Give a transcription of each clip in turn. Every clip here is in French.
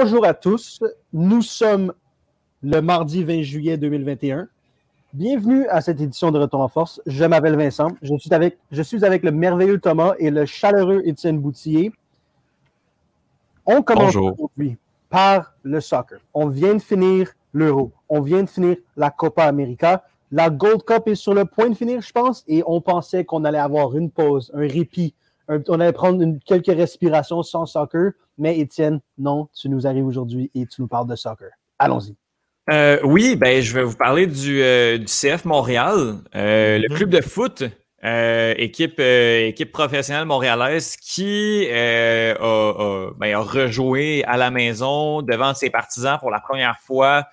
Bonjour à tous. Nous sommes le mardi 20 juillet 2021. Bienvenue à cette édition de Retour en Force. Je m'appelle Vincent. Je suis, avec, je suis avec le merveilleux Thomas et le chaleureux Étienne Boutillier. On commence aujourd'hui par le soccer. On vient de finir l'Euro. On vient de finir la Copa América. La Gold Cup est sur le point de finir, je pense, et on pensait qu'on allait avoir une pause, un répit. On allait prendre quelques respirations sans soccer. Mais Étienne, non, tu nous arrives aujourd'hui et tu nous parles de soccer. Allons-y. Euh, oui, ben, je vais vous parler du, euh, CF Montréal, euh, le mhm. club de foot, équipe, équipe professionnelle montréalaise qui a, ben, a, rejoué à la maison devant ses partisans pour la première fois.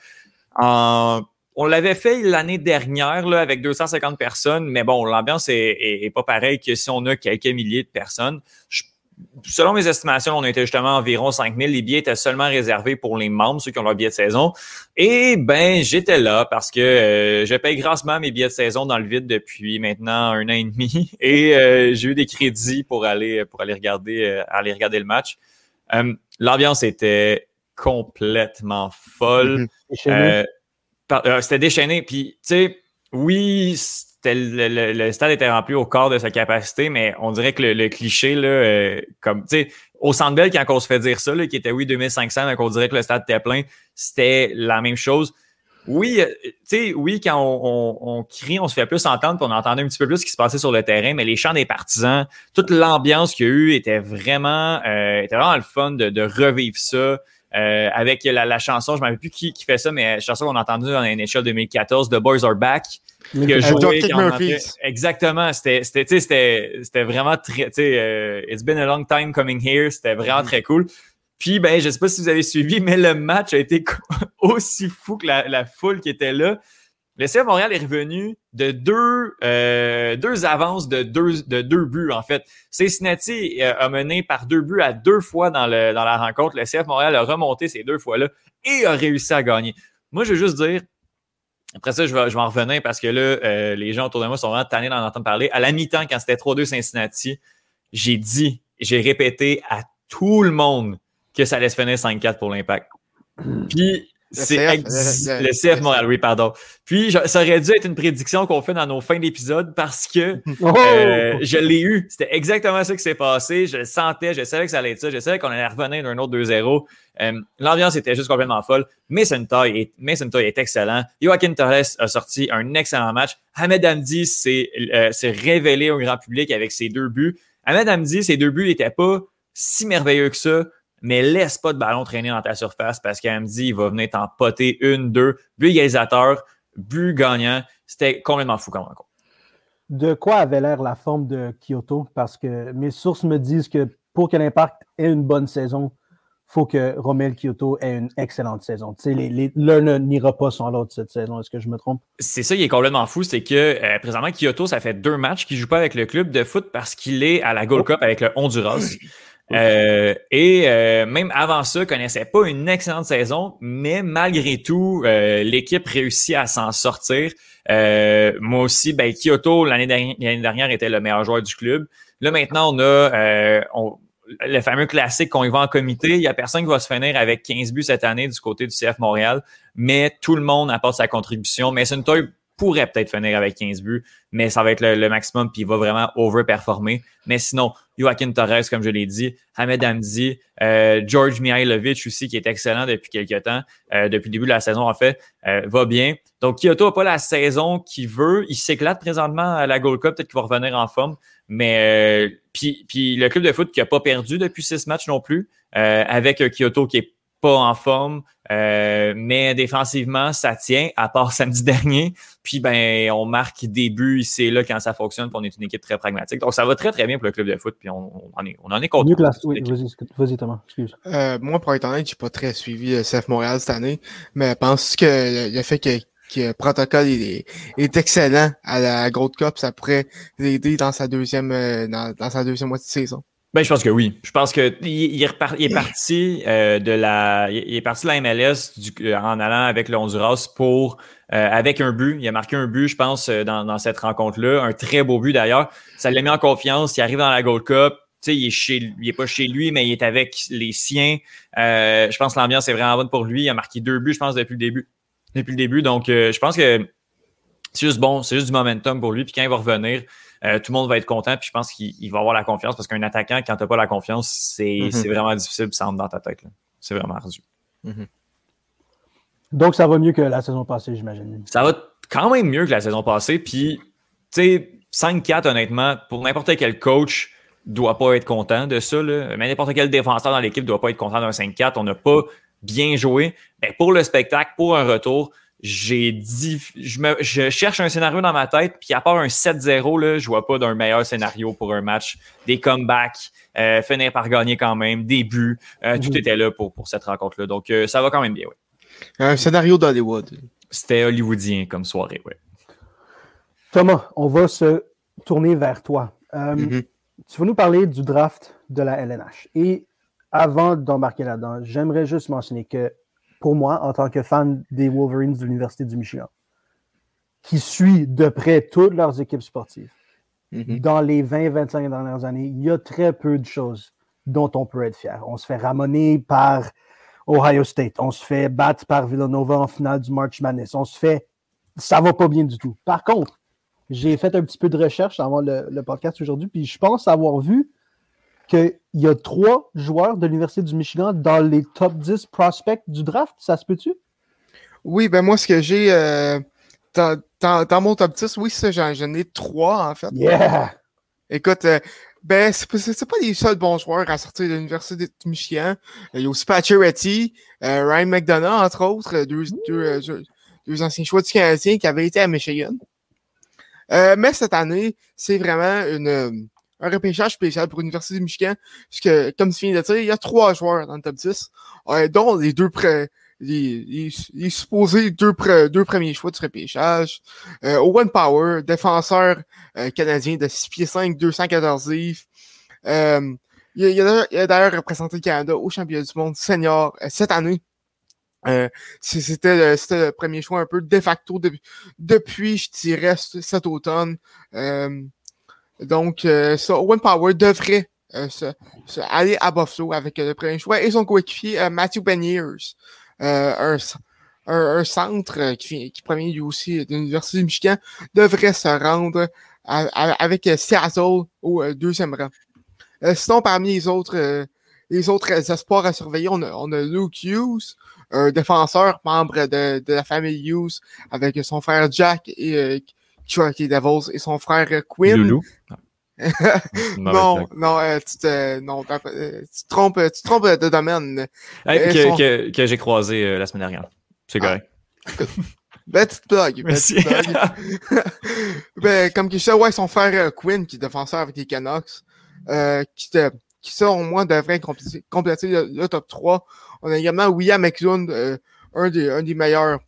On l'avait fait l'année dernière là, avec 250 personnes, mais bon, l'ambiance est, pas pareille que si on a quelques milliers de personnes. Je selon mes estimations, on était justement environ 5000. Les billets étaient seulement réservés pour les membres, ceux qui ont leur billet de saison. Et ben, j'étais là parce que euh, je paye grassement mes billets de saison dans le vide depuis maintenant un an et demi. Et euh, j'ai eu des crédits pour aller pour aller regarder euh, aller regarder le match. L'ambiance était complètement folle. Mhm. C'était déchaîné. Puis, tu sais, oui, le, stade était rempli au corps de sa capacité, mais on dirait que le, cliché, là, euh, comme, tu sais, au Centre Bell, quand on se fait dire ça, là, qui était, oui, 2500, mais qu'on dirait que le stade était plein, c'était la même chose. Oui, euh, tu sais, oui, quand on, crie, on se fait plus entendre, puis on entendait un petit peu plus ce qui se passait sur le terrain, mais les chants des partisans, toute l'ambiance qu'il y a eu était vraiment, euh, était vraiment le fun de, revivre ça. Avec la, chanson, je ne me plus qui, qui fait ça, mais la chanson qu'on a entendue dans NHL 2014, The Boys Are Back, Exactement. C'était vraiment très. Euh, It's been a long time coming here. C'était vraiment mm-hmm. très cool. Puis, ben, je sais pas si vous avez suivi, mais le match a été aussi fou que la, foule qui était là. Le CF Montréal est revenu de deux, euh, deux avances de deux, de deux buts, en fait. Cincinnati euh, a mené par deux buts à deux fois dans, le, dans la rencontre. Le CF Montréal a remonté ces deux fois-là et a réussi à gagner. Moi, je veux juste dire, après ça, je vais, je vais en revenir parce que là, euh, les gens autour de moi sont vraiment tannés d'en entendre parler. À la mi-temps, quand c'était 3-2 Cincinnati, j'ai dit, j'ai répété à tout le monde que ça allait se finir 5-4 pour l'impact. Puis c'est le CF Montréal, oui, pardon. Puis, ça aurait dû être une prédiction qu'on fait dans nos fins d'épisode parce que oh! euh, je l'ai eu. C'était exactement ça qui s'est passé. Je le sentais, je savais que ça allait être ça. Je savais qu'on allait revenir d'un autre 2-0. Euh, l'ambiance était juste complètement folle. Mason Toy est, Mason Toy est excellent. Joaquin Torres a sorti un excellent match. Ahmed Hamdi s'est euh, révélé au grand public avec ses deux buts. Ahmed Hamdi, ses deux buts n'étaient pas si merveilleux que ça mais laisse pas de ballon traîner dans ta surface parce dit il va venir t'en poter une, deux, but égalisateur, but gagnant. C'était complètement fou comme rencontre. De quoi avait l'air la forme de Kyoto? Parce que mes sources me disent que pour que l'Impact ait une bonne saison, il faut que Romel Kyoto ait une excellente saison. L'un n'ira pas sans l'autre cette saison. Est-ce que je me trompe? C'est ça qui est complètement fou, c'est que euh, présentement, Kyoto, ça fait deux matchs qu'il ne joue pas avec le club de foot parce qu'il est à la Gold oh. Cup avec le Honduras. Euh, et euh, même avant ça, connaissait pas une excellente saison, mais malgré tout, euh, l'équipe réussit à s'en sortir. moi aussi, ben, Kyoto, l'année dernière, dernière, était le meilleur joueur du club. Là, maintenant, on a le fameux classique qu'on y va en comité. Il y a personne qui va se finir avec 15 buts cette année du côté du CF Montréal, mais tout le monde apporte sa contribution. Mais c'est une taille pourrait peut-être finir avec 15 buts, mais ça va être le, maximum, puis il va vraiment overperformer. Mais sinon, Joaquin Torres, comme je l'ai dit, Ahmed Hamdi, euh, George Mihailovic aussi, qui est excellent depuis quelques temps, euh, depuis le début de la saison en fait, euh, va bien. Donc Kyoto n'a pas la saison qu'il veut. Il s'éclate présentement à la Gold Cup, peut-être qu'il va revenir en forme. Mais puis, puis le club de foot qui n'a pas perdu depuis six matchs non plus, avec Kyoto qui est pas en forme, euh, mais défensivement, ça tient, à part samedi dernier. Puis, ben, on marque des buts ici là quand ça fonctionne. Puis on est une équipe très pragmatique. Donc, ça va très, très bien pour le club de foot. Puis, on, en, est, on en est content. Oui, vas-y, Thomas. Excuse. Euh, moi, pour être honnête, j'ai pas très suivi le euh, CF Montréal cette année. Mais je pense que le fait que le protocole est, est, excellent à la Gold Cup, ça pourrait aider dans sa deuxième dans, dans sa deuxième moitié de saison? Ben, je pense que oui. Je pense que il, est, parti euh, de la, il est parti de la MLS euh, en allant avec le Honduras pour euh, avec un but. Il a marqué un but, je pense, dans, cette rencontre-là, un très beau but d'ailleurs. Ça l'a mis en confiance. Il arrive dans la Gold Cup. il est chez il est pas chez lui, mais il est avec les siens. Je pense que l'ambiance est vraiment bonne pour lui. Il a marqué deux buts, je pense, depuis le début. Depuis le début. Donc, je pense que c'est juste bon, c'est juste du momentum pour lui. Puis quand il va revenir, euh, tout le monde va être content. Puis je pense qu'il va avoir la confiance parce qu'un attaquant, quand tu n'as pas la confiance, c'est mm-hmm. vraiment difficile, ça rentre dans ta tête. C'est vraiment ardu. Mm-hmm. Donc, ça va mieux que la saison passée, j'imagine. Ça va quand même mieux que la saison passée. Puis, tu sais, 5-4, honnêtement, pour n'importe quel coach, doit pas être content de ça. Là. Mais n'importe quel défenseur dans l'équipe doit pas être content d'un 5-4. On n'a pas bien joué. Mais pour le spectacle, pour un retour, j'ai dit, je, me, je, cherche un scénario dans ma tête, puis à part un 7-0, là, je vois pas d'un meilleur scénario pour un match. Des comebacks, euh, finir par gagner quand même, des buts, euh, tout mhm. était là pour, pour cette rencontre-là. Donc, euh, ça va quand même bien, oui. Un scénario d'Hollywood. C'était hollywoodien comme soirée, oui. Thomas, on va se tourner vers toi. Mhm. Tu vas nous parler du draft de la LNH. Et avant d'embarquer là-dedans, j'aimerais juste mentionner que pour moi, en tant que fan des Wolverines de l'Université du Michigan, qui suit de près toutes leurs équipes sportives, mhm. dans les 20-25 dernières années, il y a très peu de choses dont on peut être fier. On se fait ramoner par Ohio State. On se fait battre par Villanova en finale du March Madness. On se fait. Ça va pas bien du tout. Par contre, j'ai fait un petit peu de recherche avant le, podcast aujourd'hui, puis je pense avoir vu qu'il y a trois joueurs de l'Université du Michigan dans les top 10 prospects du draft. Ça se peut-tu? Oui, ben moi, ce que j'ai euh, dans, mon top 10, oui, ça, j'en ai trois, en fait. Yeah! Écoute, euh, ben, c'est pas les seuls bons joueurs à sortir de l'Université de Michigan. Il y a aussi Pacioretty, euh, Ryan McDonough, entre autres, deux, deux, deux, anciens choix du Canadien qui avaient été à Michigan. Euh, mais cette année, c'est vraiment une, un repêchage spécial pour l'Université du Michigan. Puisque, comme tu viens de dire, il y a trois joueurs dans le top 10, dont les deux les, supposés deux, premiers choix de repêchage. Euh, Owen Power, défenseur euh, canadien de 6 pieds 5, 214 livres. Euh, il, a, d'ailleurs représenté le Canada au championnat du monde senior euh, cette année. Euh, c'était le, le, premier choix un peu de facto depuis, je dirais, cet automne. Donc, ça, Owen Power devrait se, aller à Buffalo avec le premier choix et son coéquipier Matthew Beniers. Euh, un, centre euh, qui, qui provient lui aussi de l'Université du Michigan devrait se rendre avec Seattle au euh, deuxième rang. sinon, parmi les autres, les autres espoirs à surveiller, on a, on a Luke Hughes, un défenseur membre de, de la famille Hughes, avec son frère Jack et qui les Devils et son frère Quinn. non, non, euh, tu te, non, euh, tu te trompes, tu te trompes de domaine. que, que, que j'ai croisé euh, la semaine dernière. C'est ah. correct. ben, petite blague. Merci. ben, comme sais, ouais, son frère Quinn, qui est défenseur avec les Canucks, qui, te, qui ça, au moins, devrait compléter, compléter le, top 3. On a également William McLeod, un, des, un des meilleurs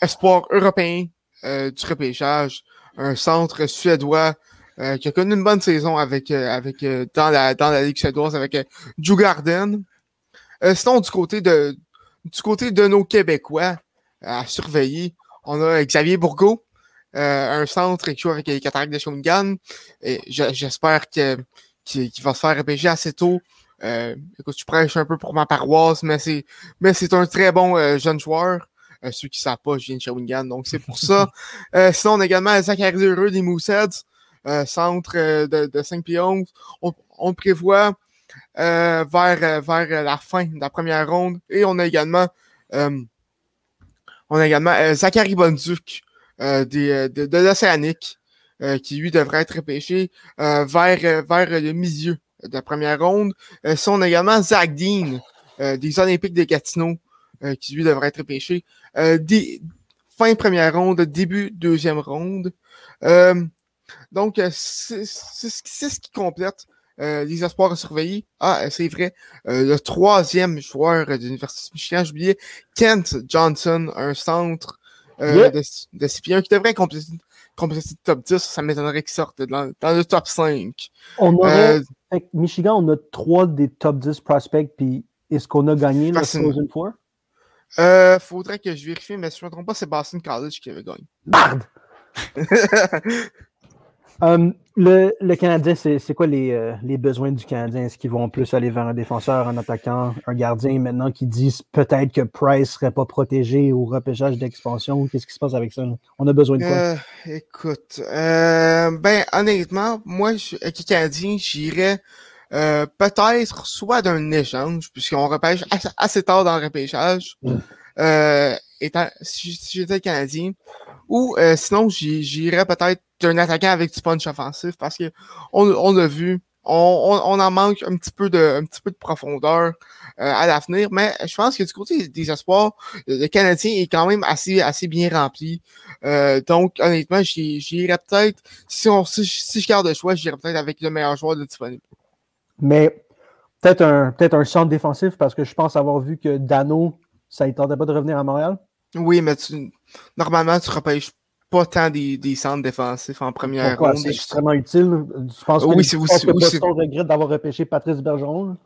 espoirs européens du repêchage un centre suédois euh, qui a connu une bonne saison avec, euh, avec euh, dans, la, dans la Ligue suédoise avec Drew Garden. sinon, du côté de du côté de nos Québécois à surveiller, on a Xavier Bourgault, un centre qui joue avec les Cataractes de Shawinigan. Et j'espère qu'il va se faire repêcher assez tôt. écoute, je prêche un peu pour ma paroisse, mais c'est un très bon jeune joueur. Euh, ceux qui ne savent pas, je viens de Shawinigan, donc c'est pour ça. Euh, sinon, on a également Zachary Heureux des Mooseheads, euh, centre de, de 5 pieds 11. On, on prévoit vers, vers la fin de la première ronde. Et on a également, on a également Zachary Bonduc des, de, de l'Océanique, qui lui devrait être repêché vers, vers le milieu de la première ronde. sinon, on a également Zach Dean des Olympiques de Gatineau, euh, qui lui devrait être pêché. Euh, fin première ronde, début deuxième ronde. Euh, donc, c'est ce qui complète les espoirs à surveiller. Ah, c'est vrai. le troisième joueur de l'Université de Michigan, j'oubliais, Kent Johnson, un centre de, de CP1 qui devrait compléter, compléter le top 10. Ça m'étonnerait qu'il sorte dans, dans, le top 5. On aurait, Michigan, on a trois des top 10 prospects, puis est-ce qu'on a gagné le Frozen Four? Euh, faudrait que je vérifie, mais si je ne me trompe pas, c'est Boston College qui avait gagné. Barde! Um, le, le, Canadien, c'est quoi les, euh, les, besoins du Canadien? Est-ce qu'ils vont plus aller vers un défenseur, un attaquant, un gardien maintenant qui disent peut-être que Price serait pas protégé au repêchage d'expansion? Qu'est-ce qui se passe avec ça? On a besoin de quoi? Euh, écoute, euh, ben honnêtement, moi, avec les Canadiens, j'irais peut-être soit d'un échange, puisqu'on repêche assez, tard dans le repêchage. Mm. étant, si, si j'étais Canadien, ou euh, sinon, j'irais peut-être d'un attaquant avec du punch offensif parce que on, on l'a vu, on, on, en manque un petit peu de, un petit peu de profondeur euh, à l'avenir, mais je pense que du côté des espoirs, le Canadien est quand même assez, assez bien rempli. Euh, donc, honnêtement, j'irais peut-être, si, on, si, si, je garde le choix, j'irais peut-être avec le meilleur joueur de disponible. Mais peut-être un, peut un centre défensif parce que je pense avoir vu que Dano, ça ne tentait pas de revenir à Montréal. Oui, mais tu, normalement, tu repêches pas tant des, des centres défensifs en première Pourquoi? ronde. C'est extrêmement utile. Je pense que, oui, c'est aussi. Que oui, regrette d'avoir repêché Patrice Bergeron.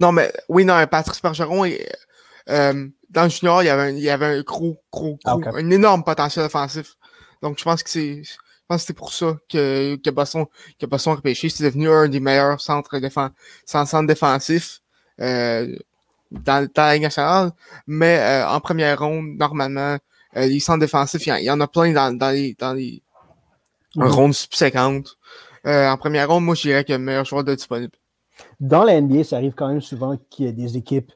Non, mais oui, non, Patrice Bergeron, euh, dans le junior, il y avait un, il y avait un gros, gros, ah, un énorme potentiel offensif. Donc, je pense que c'est. Je pense que c'est pour ça que, que Boston, que Boston a repêché. C'est devenu un des meilleurs centres, défensifs. Euh, dans, dans la Ligue nationale, mais euh, en première ronde, normalement, euh, les centres défensifs, il y, en a plein dans, dans les, dans les mm rondes subséquentes. En première ronde, moi, je dirais a le meilleur joueur de disponible. Dans la NBA, ça arrive quand même souvent qu'il y ait des équipes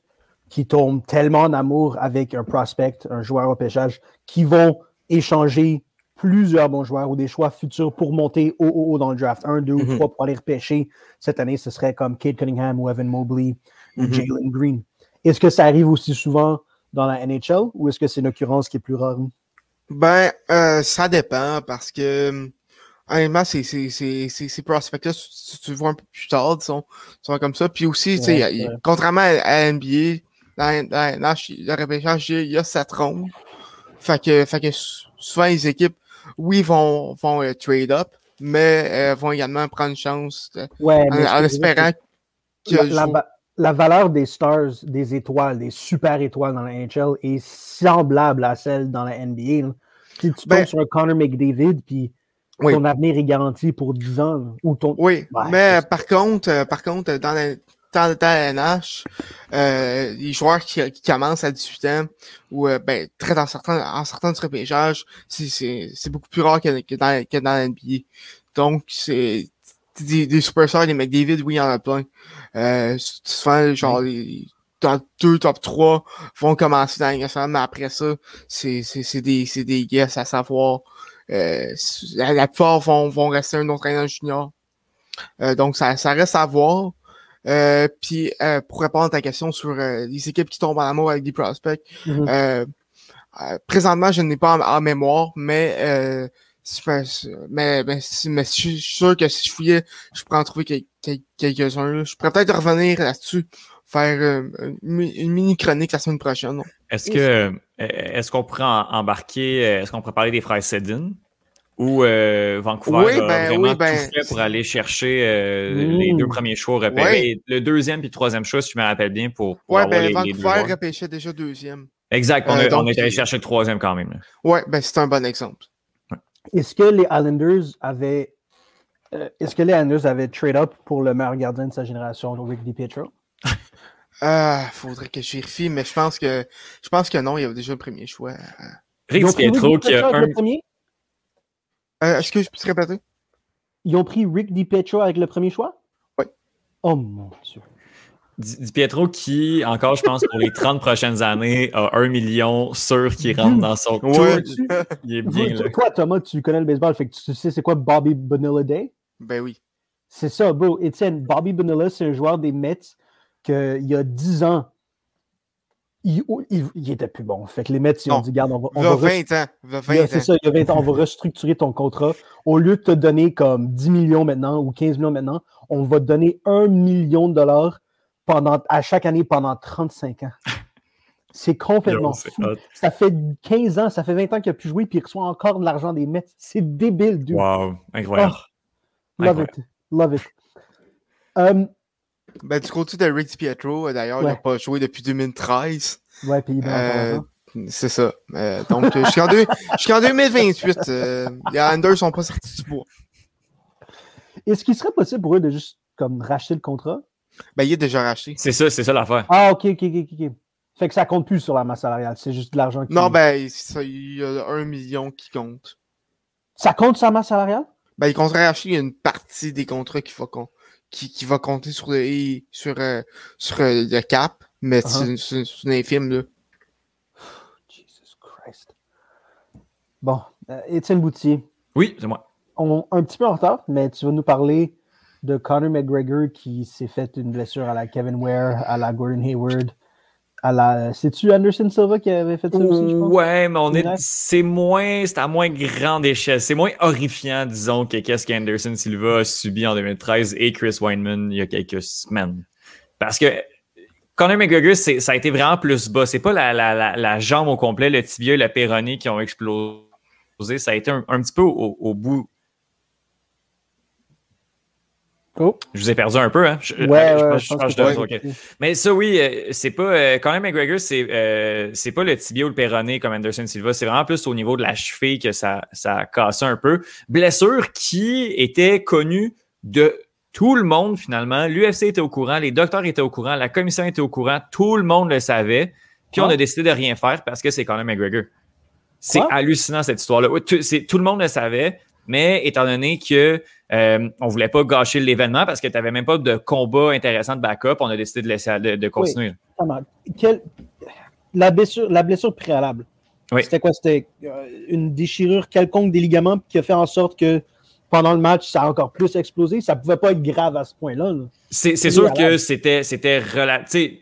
qui tombent tellement en amour avec un prospect, un joueur au pêchage, qui vont échanger plusieurs bons joueurs ou des choix futurs pour monter au haut, haut dans le draft. Un, deux ou mm-hmm. trois pour aller repêcher. Cette année, ce serait comme Kate Cunningham ou Evan Mobley ou mm-hmm. Jalen Green. Est-ce que ça arrive aussi souvent dans la NHL ou est-ce que c'est une occurrence qui est plus rare? Ben, euh, ça dépend parce que honnêtement, c'est ces prospects-là, tu, tu, vois un peu plus tard, ils sont, sont comme ça. Puis aussi, contrairement à, NBA, dans, dans, dans le repêchage, il y a cette ronde. Fait que, fait que souvent les équipes, oui, vont, vont euh, trade up, mais euh, vont également prendre chance ouais, en, espérant que, la, la valeur des stars, des étoiles, des super étoiles dans la NHL est semblable à celle dans la NBA. Si tu ben, tombes sur un Connor McDavid, puis ton avenir est garanti pour 10 ans. ou ton... Oui, mais par contre, euh, par contre, dans la, dans, la NH, euh, les joueurs qui, qui, commencent à 18 ans, ou euh, ben, très en certains, en du repêchage, c'est beaucoup plus rare que, que, dans, que dans la NBA. Donc, c'est des, des superstars, des McDavid, oui, il y en a plein. Euh, souvent, genre, les top 2, top 3 vont commencer dans la mais après ça, c'est, des, des guesses à savoir. Euh, la, la plupart vont, vont rester un autre année junior. Euh, donc, ça, ça reste à voir. Euh, puis, euh, pour répondre à ta question sur euh, les équipes qui tombent en amour avec des prospects, mm-hmm. présentement, je n'ai pas en, mémoire, mais mais, mais, mais, je suis sûr que si je fouillais, je pourrais en trouver quelques-uns. Je pourrais peut-être revenir là-dessus, faire euh, une mini-chronique la semaine prochaine. Est-ce que est-ce qu'on pourrait embarquer, est-ce qu'on pourrait parler des frères Sedin? Ou Vancouver oui, ben, vraiment oui, ben, tout fait pour aller chercher les deux premiers choix repérés. Le deuxième puis le troisième choix, si je me rappelle bien, pour, pour ouais, ben, Vancouver repêchait déjà deuxième. Exact, on, on est allé chercher le troisième quand même. Oui, ben c'est un bon exemple. Est-ce que les Islanders avaient. Euh, est-ce que les Islanders avaient trade up pour le meilleur gardien de sa génération, Rick DiPietro? Ah, faudrait que je vérifie, mais je pense que je pense que non, il y avait déjà le premier choix. Rick DiPietro qui a un. Euh, Est-ce que je peux te répéter? Ils ont pris Rick DiPietro avec le premier choix? Oui. Oh mon Dieu. Di Pietro qui, encore, je pense, pour les 30 prochaines années, a un million sûr qui rentre dans son ouais. Il est bien là. Toi, Thomas, tu connais le baseball, fait que tu sais c'est quoi Bobby Bonilla Day? Ben oui. C'est ça, bro. Etienne, Bobby Bonilla, c'est un joueur des Mets qu'il y a 10 ans, il, il, était plus bon. Fait que les Mets, ils ont dit, garde, on va. On va 20 ans. 20 c'est ça, il y a 20 ans, on va restructurer ton contrat. Au lieu de te donner comme 10 millions maintenant ou 15 millions maintenant, on va te donner 1 million de dollars pendant, à chaque année pendant 35 ans. C'est complètement fou. Ça fait 15 ans, ça fait 20 ans qu'il n'a plus joué, puis il reçoit encore de l'argent des Mets. C'est débile, dude. Wow, incroyable. Oh, love it, love it. Um, ben, du côté de Rick Pietro, d'ailleurs, il n'a pas joué depuis 2013. Ouais, puis il euh, C'est ça. Euh, donc, jusqu'en 2028, euh, les Anders sont pas sortis du bois. Est-ce qu'il serait possible pour eux de juste comme racheter le contrat? Ben, il est déjà racheté. C'est ça, c'est ça l'affaire. Ah, ok, ok, ok, ok. Fait que ça compte plus sur la masse salariale, c'est juste de l'argent qui. Non, ben, ça, il y a un million qui compte. Ça compte sur la masse salariale? Ben, il compterait racheter une partie des contrats qui va, con- qui, qui va compter sur le, sur, euh, sur euh, le cap, mais Uh-huh. c'est- c'est c'est une infime, là. Jesus Christ. Bon, euh, Étienne Boutier, Oui, c'est moi. on un petit peu en retard, mais tu vas nous parler de Conor McGregor qui s'est fait une blessure à la Kevin Ware, à la Gordon Hayward, la. C'est-tu Anderson Silva qui avait fait ça aussi, je pense? Ouais, mais on est, c'est moins, c'est à moins grande échelle. C'est moins horrifiant, disons, que qu'est-ce qu'Anderson Silva a subi en 2013 et Chris Weinman il y a quelques semaines. Parce que Conor McGregor, ça a été vraiment plus bas. C'est pas la, la, la, la jambe au complet, le tibia et le péroné qui ont explosé. Ça a été un, un petit peu au, au bout. Oh, Je vous ai perdu un peu, hein? Je, ouais, je ouais, pense- je je pense pense que que je ok. Mais ça, oui, euh, c'est pas. Euh, Conor McGregor, c'est euh, c'est pas le tibia ou le péroné comme Anderson Silva. C'est vraiment plus au niveau de la cheville que ça, ça cassé un peu. Blessure qui était connue de tout le monde, finalement. L'UFC était au courant, les docteurs étaient au courant, la commission était au courant, tout le monde le savait. Puis on Ouais. a décidé de rien faire parce que c'est Conor McGregor. C'est hallucinant cette histoire-là. Tout le monde le savait, mais étant donné que euh, on voulait pas gâcher l'événement parce que tu n'avais même pas de combat intéressant de backup, on a décidé de laisser de, de continuer. Quel- La, blessure, la blessure préalable. Oui. C'était quoi? C'était euh, une déchirure quelconque des ligaments qui a fait en sorte que pendant le match, ça a encore plus explosé. Ça pouvait pas être grave à ce point-là. là. C'est Oui, sûr que c'était c'était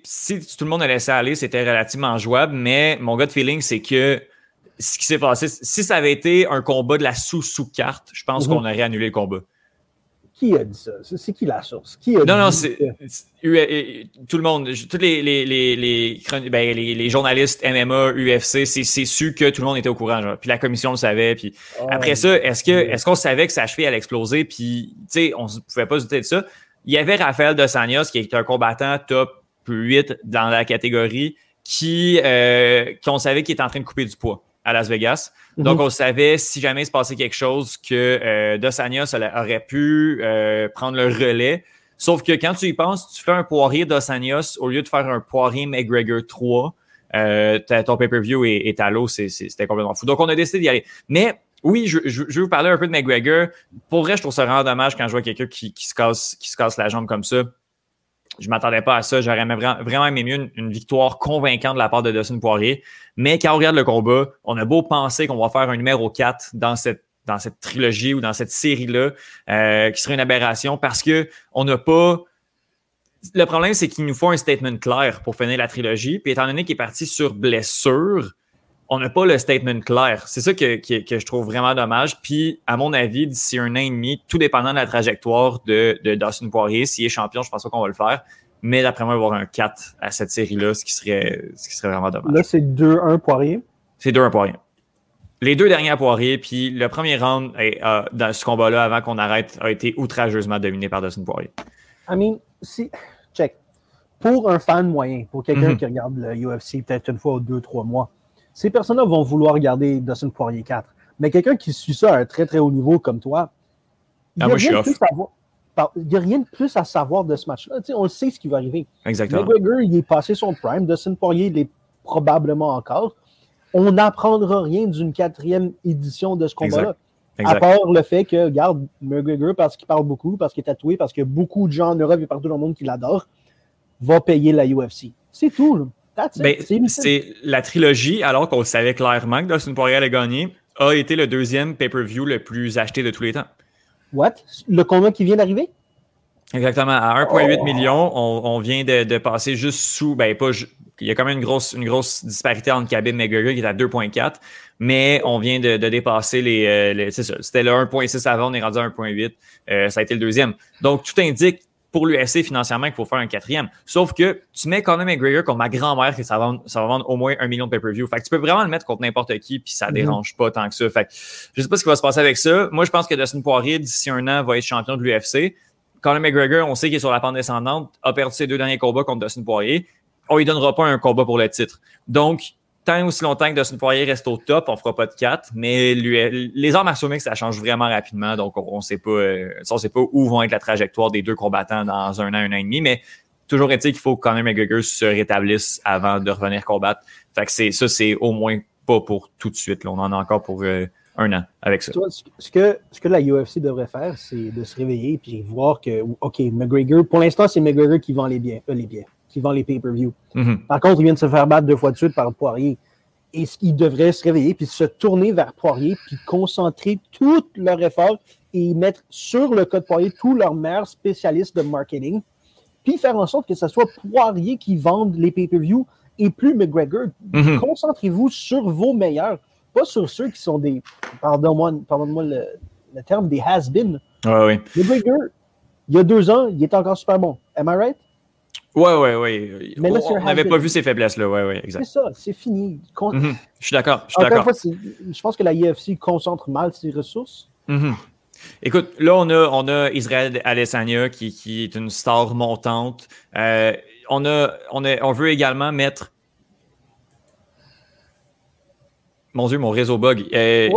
si tout le monde a laissé aller, c'était relativement jouable, mais mon gut feeling c'est que ce qui s'est passé, si ça avait été un combat de la sous-sous-carte, je pense Mhm. qu'on aurait annulé le combat. Qui a dit ça? C'est qui la source? Qui a Non, non, dit c'est tout le monde, tous les, les, les, les, chroni- ben, les, les journalistes MMA, UFC, c'est c'est su que tout le monde était au courant. genre. Puis la commission le savait. Puis après Oh, ça, est-ce que est-ce qu'on savait que sa cheville allait exploser? Puis, tu sais, on ne pouvait pas se douter de ça. Il y avait Raphaël Dos Anjos, qui est un combattant top 8 dans la catégorie, qui, euh, qu'on savait qu'il était en train de couper du poids à Las Vegas. Donc, Mhm. on savait si jamais il se passait quelque chose que euh, Dos Anjos aurait- pu euh, prendre le relais. Sauf que quand tu y penses, tu fais un poirier Dos Anjos au lieu de faire un poirier McGregor 3. Euh, ton pay-per-view est, est à l'eau, c'était complètement fou. Donc, on a décidé d'y aller. Mais oui, je, je- je vais vous parler un peu de McGregor. Pour vrai, je trouve ça vraiment dommage quand je vois quelqu'un qui, qui se casse, qui se casse la jambe comme ça. Je m'attendais pas à ça. J'aurais vraiment aimé mieux une, victoire convaincante de la part de Dustin Poirier. Mais quand on regarde le combat, on a beau penser qu'on va faire un numéro 4 dans cette, dans cette trilogie ou dans cette série-là, euh, qui serait une aberration parce que on n'a pas. Le problème, c'est qu'il nous faut un statement clair pour finir la trilogie. Puis étant donné qu'il est parti sur blessure, on n'a pas le statement clair. C'est ça que, que, que je trouve vraiment dommage. Puis, à mon avis, d'ici un an et demi, tout dépendant de la trajectoire de, de Dustin Poirier, s'il est champion, je pense pas qu'on va le faire. Mais d'après moi, avoir un 4 à cette série-là, ce qui serait, ce qui serait vraiment dommage. Là, c'est 2-1 Poirier. C'est 2 un Poirier. Les deux derniers à Poirier, puis le premier round est, euh, dans ce combat-là, avant qu'on arrête, a été outrageusement dominé par Dustin Poirier. I mean, si. Check. Pour un fan moyen, pour quelqu'un Mhm. qui regarde le UFC peut-être une fois ou deux, trois mois, ces personnes-là vont vouloir regarder Dustin Poirier 4. Mais quelqu'un qui suit ça à un très très haut niveau comme toi, il Ah, n'y a, il y a rien de plus à savoir de ce match-là. Tu sais, on le sait ce qui va arriver. Exactement. McGregor, il est passé son prime. Dustin Poirier, il est probablement encore. On n'apprendra rien d'une quatrième édition de ce combat-là. À part le fait que, regarde, McGregor, parce qu'il parle beaucoup, parce qu'il est tatoué, parce qu'il y a beaucoup de gens en Europe et partout dans le monde qui l'adorent, va payer la UFC. C'est tout. là. Ben, C'est la trilogie, alors qu'on savait clairement que Dustin Poirier allait gagner, a été le deuxième pay-per-view le plus acheté de tous les temps. What? Le combat qui vient d'arriver? Exactement. À 1,8 Oh. million, on, on vient de, de passer juste sous, ben pas, il y a quand même une grosse, une grosse disparité entre Khabib et McGregor qui est à 2,4, mais on vient de, de dépasser les, euh, les- c'est ça, c'était le 1,6 avant, on est rendu à 1,8, euh, ça a été le deuxième. Donc tout indique pour l'UFC financièrement qu'il faut faire un quatrième. Sauf que tu mets Conor McGregor contre ma grand-mère que ça va, vendre, ça va vendre au moins un million de pay-per-view. Fait que tu peux vraiment le mettre contre n'importe qui puis ça Mhm. dérange pas tant que ça. Fait que je sais pas ce qui va se passer avec ça. Moi, je pense que Dustin Poirier, d'ici un an, va être champion de l'UFC. Conor McGregor, on sait qu'il est sur la pente descendante, a perdu ses deux derniers combats contre Dustin Poirier. On lui donnera pas un combat pour le titre. Donc, tant aussi longtemps que Dustin Poirier reste au top, on fera pas de 4. Mais les arts martiaux mix, ça change vraiment rapidement. Donc, on, ne sait pas, euh, sait pas où vont être la trajectoire des deux combattants dans un an, un an et demi. Mais toujours est-il qu'il faut que Conor McGregor se rétablisse avant de revenir combattre. Fait que ça, c'est au moins pas pour tout de suite. On en a encore pour euh, un an avec ça. ce, que, ce que la UFC devrait faire, c'est de se réveiller et voir que, OK, McGregor, pour l'instant, c'est McGregor qui vend les biens, euh, les biens qui vend les pay-per-view. Mm-hmm. Par contre, il vient de se faire battre deux fois de suite par Poirier. Et il devrait se réveiller puis se tourner vers Poirier puis concentrer tout leur effort et mettre sur le code Poirier tous leurs meilleurs spécialistes de marketing puis faire en sorte que ce soit Poirier qui vende les pay-per-view et plus McGregor. Mm-hmm. Concentrez-vous sur vos meilleurs, pas sur ceux qui sont des, pardonne-moi pardonne le, le, terme, des has-been. Ouais, oui. McGregor, il y a deux ans, il était encore super bon. Am I right? Ouais, ouais, ouais. Mais on n'avait pas vu ces faiblesses-là. Ouais, ouais, exact. C'est ça, c'est fini. Mm-hmm. Je suis d'accord. Je suis d'accord. Je pense que la UFC concentre mal ses ressources. Mm-hmm. Écoute, là, on a, on a Israël Adesanya qui, qui est une star montante. Euh, on, a, on, a, on veut également mettre Mon Dieu, mon réseau bug. Euh,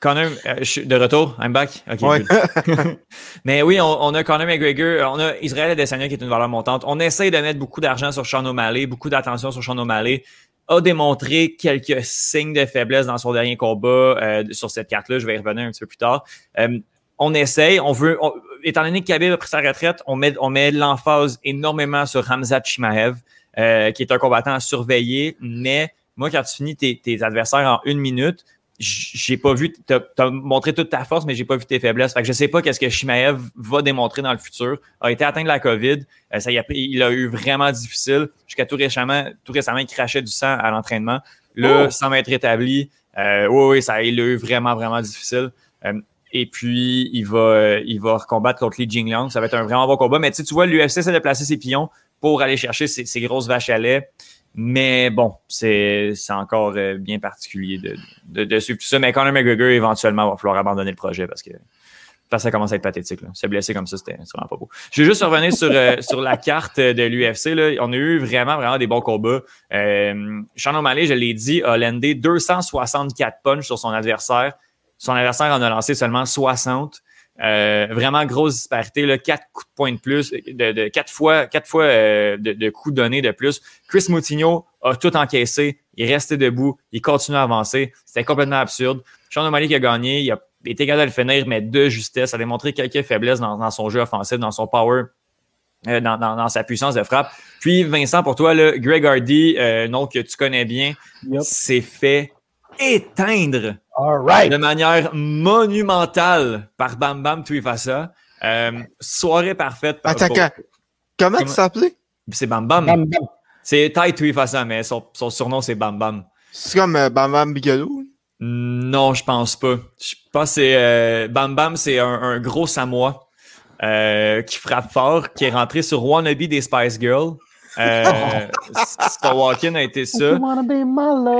Connor, euh, je suis de retour. I'm back. Mais oui, on, a Conor McGregor, on a Israël Adesanya qui est une valeur montante. On essaye de mettre beaucoup d'argent sur Sean O'Malley, beaucoup d'attention sur Sean O'Malley. A démontré quelques signes de faiblesse dans son dernier combat euh, sur cette carte-là. Je vais y revenir un petit peu plus tard. Euh, on essaye, on veut, étant donné que Khabib a pris sa retraite, on met, on met l'emphase énormément sur Hamzat Chimaev, euh, qui est un combattant à surveiller, mais moi, quand tu finis tes, adversaires en une minute, j'ai pas vu, tu as, montré toute ta force, mais j'ai pas vu tes faiblesses. Fait que je sais pas qu'est-ce que Shimaev va démontrer dans le futur. A été atteint de la COVID. Euh, ça y a, il a eu vraiment difficile. Jusqu'à tout récemment, tout récemment, il crachait du sang à l'entraînement. Là, oh! sans être rétabli, euh, oui, oui, ça, il a eu vraiment, vraiment difficile. Euh, et puis, il va, il va combattre contre Li Jingliang. Ça va être un vraiment bon combat. Mais tu, vois, l'UFC de placer ses pions pour aller chercher ses grosses vaches à lait. Mais bon, c'est encore euh, bien particulier de, de, suivre tout ça. Mais Conor McGregor, éventuellement, va falloir abandonner le projet parce que ça commence à être pathétique. Se blesser comme ça, c'était vraiment pas beau. Je vais juste revenir sur, euh, sur la carte de l'UFC. On a eu vraiment, vraiment des bons combats. Euh, Sean O'Malley, je l'ai dit, a landé 264 punches sur son adversaire. Son adversaire en a lancé seulement 60. Euh, vraiment grosse disparité, là, quatre coups de poing de plus, de, de quatre fois, quatre fois euh, de, coups donnés de plus. Chris Moutinho a tout encaissé, il est resté debout, il continue à avancer. C'était complètement absurde. Sean O'Malley qui a gagné, il a été capable de le finir, mais de justesse. Ça a démontré quelques faiblesses dans, son jeu offensif, dans son power, euh, dans, sa puissance de frappe. Puis Vincent, pour toi, le Greg Hardy, nom que tu connais bien, c'est fait éteindre de manière monumentale par Bam Bam Tuifasa. Euh, soirée parfaite. Attaquant. Comment, tu s'appelais? C'est Bam Bam. C'est Tai Tuifasa, mais son, surnom, c'est Bam Bam. C'est comme euh, Bam Bam Bigelow? Non, je pense pas. Je pense que c'est euh, Bam Bam, c'est un, gros Samoa qui frappe fort, qui est rentré sur Wannabe des Spice Girls. Euh, Walken a été ça.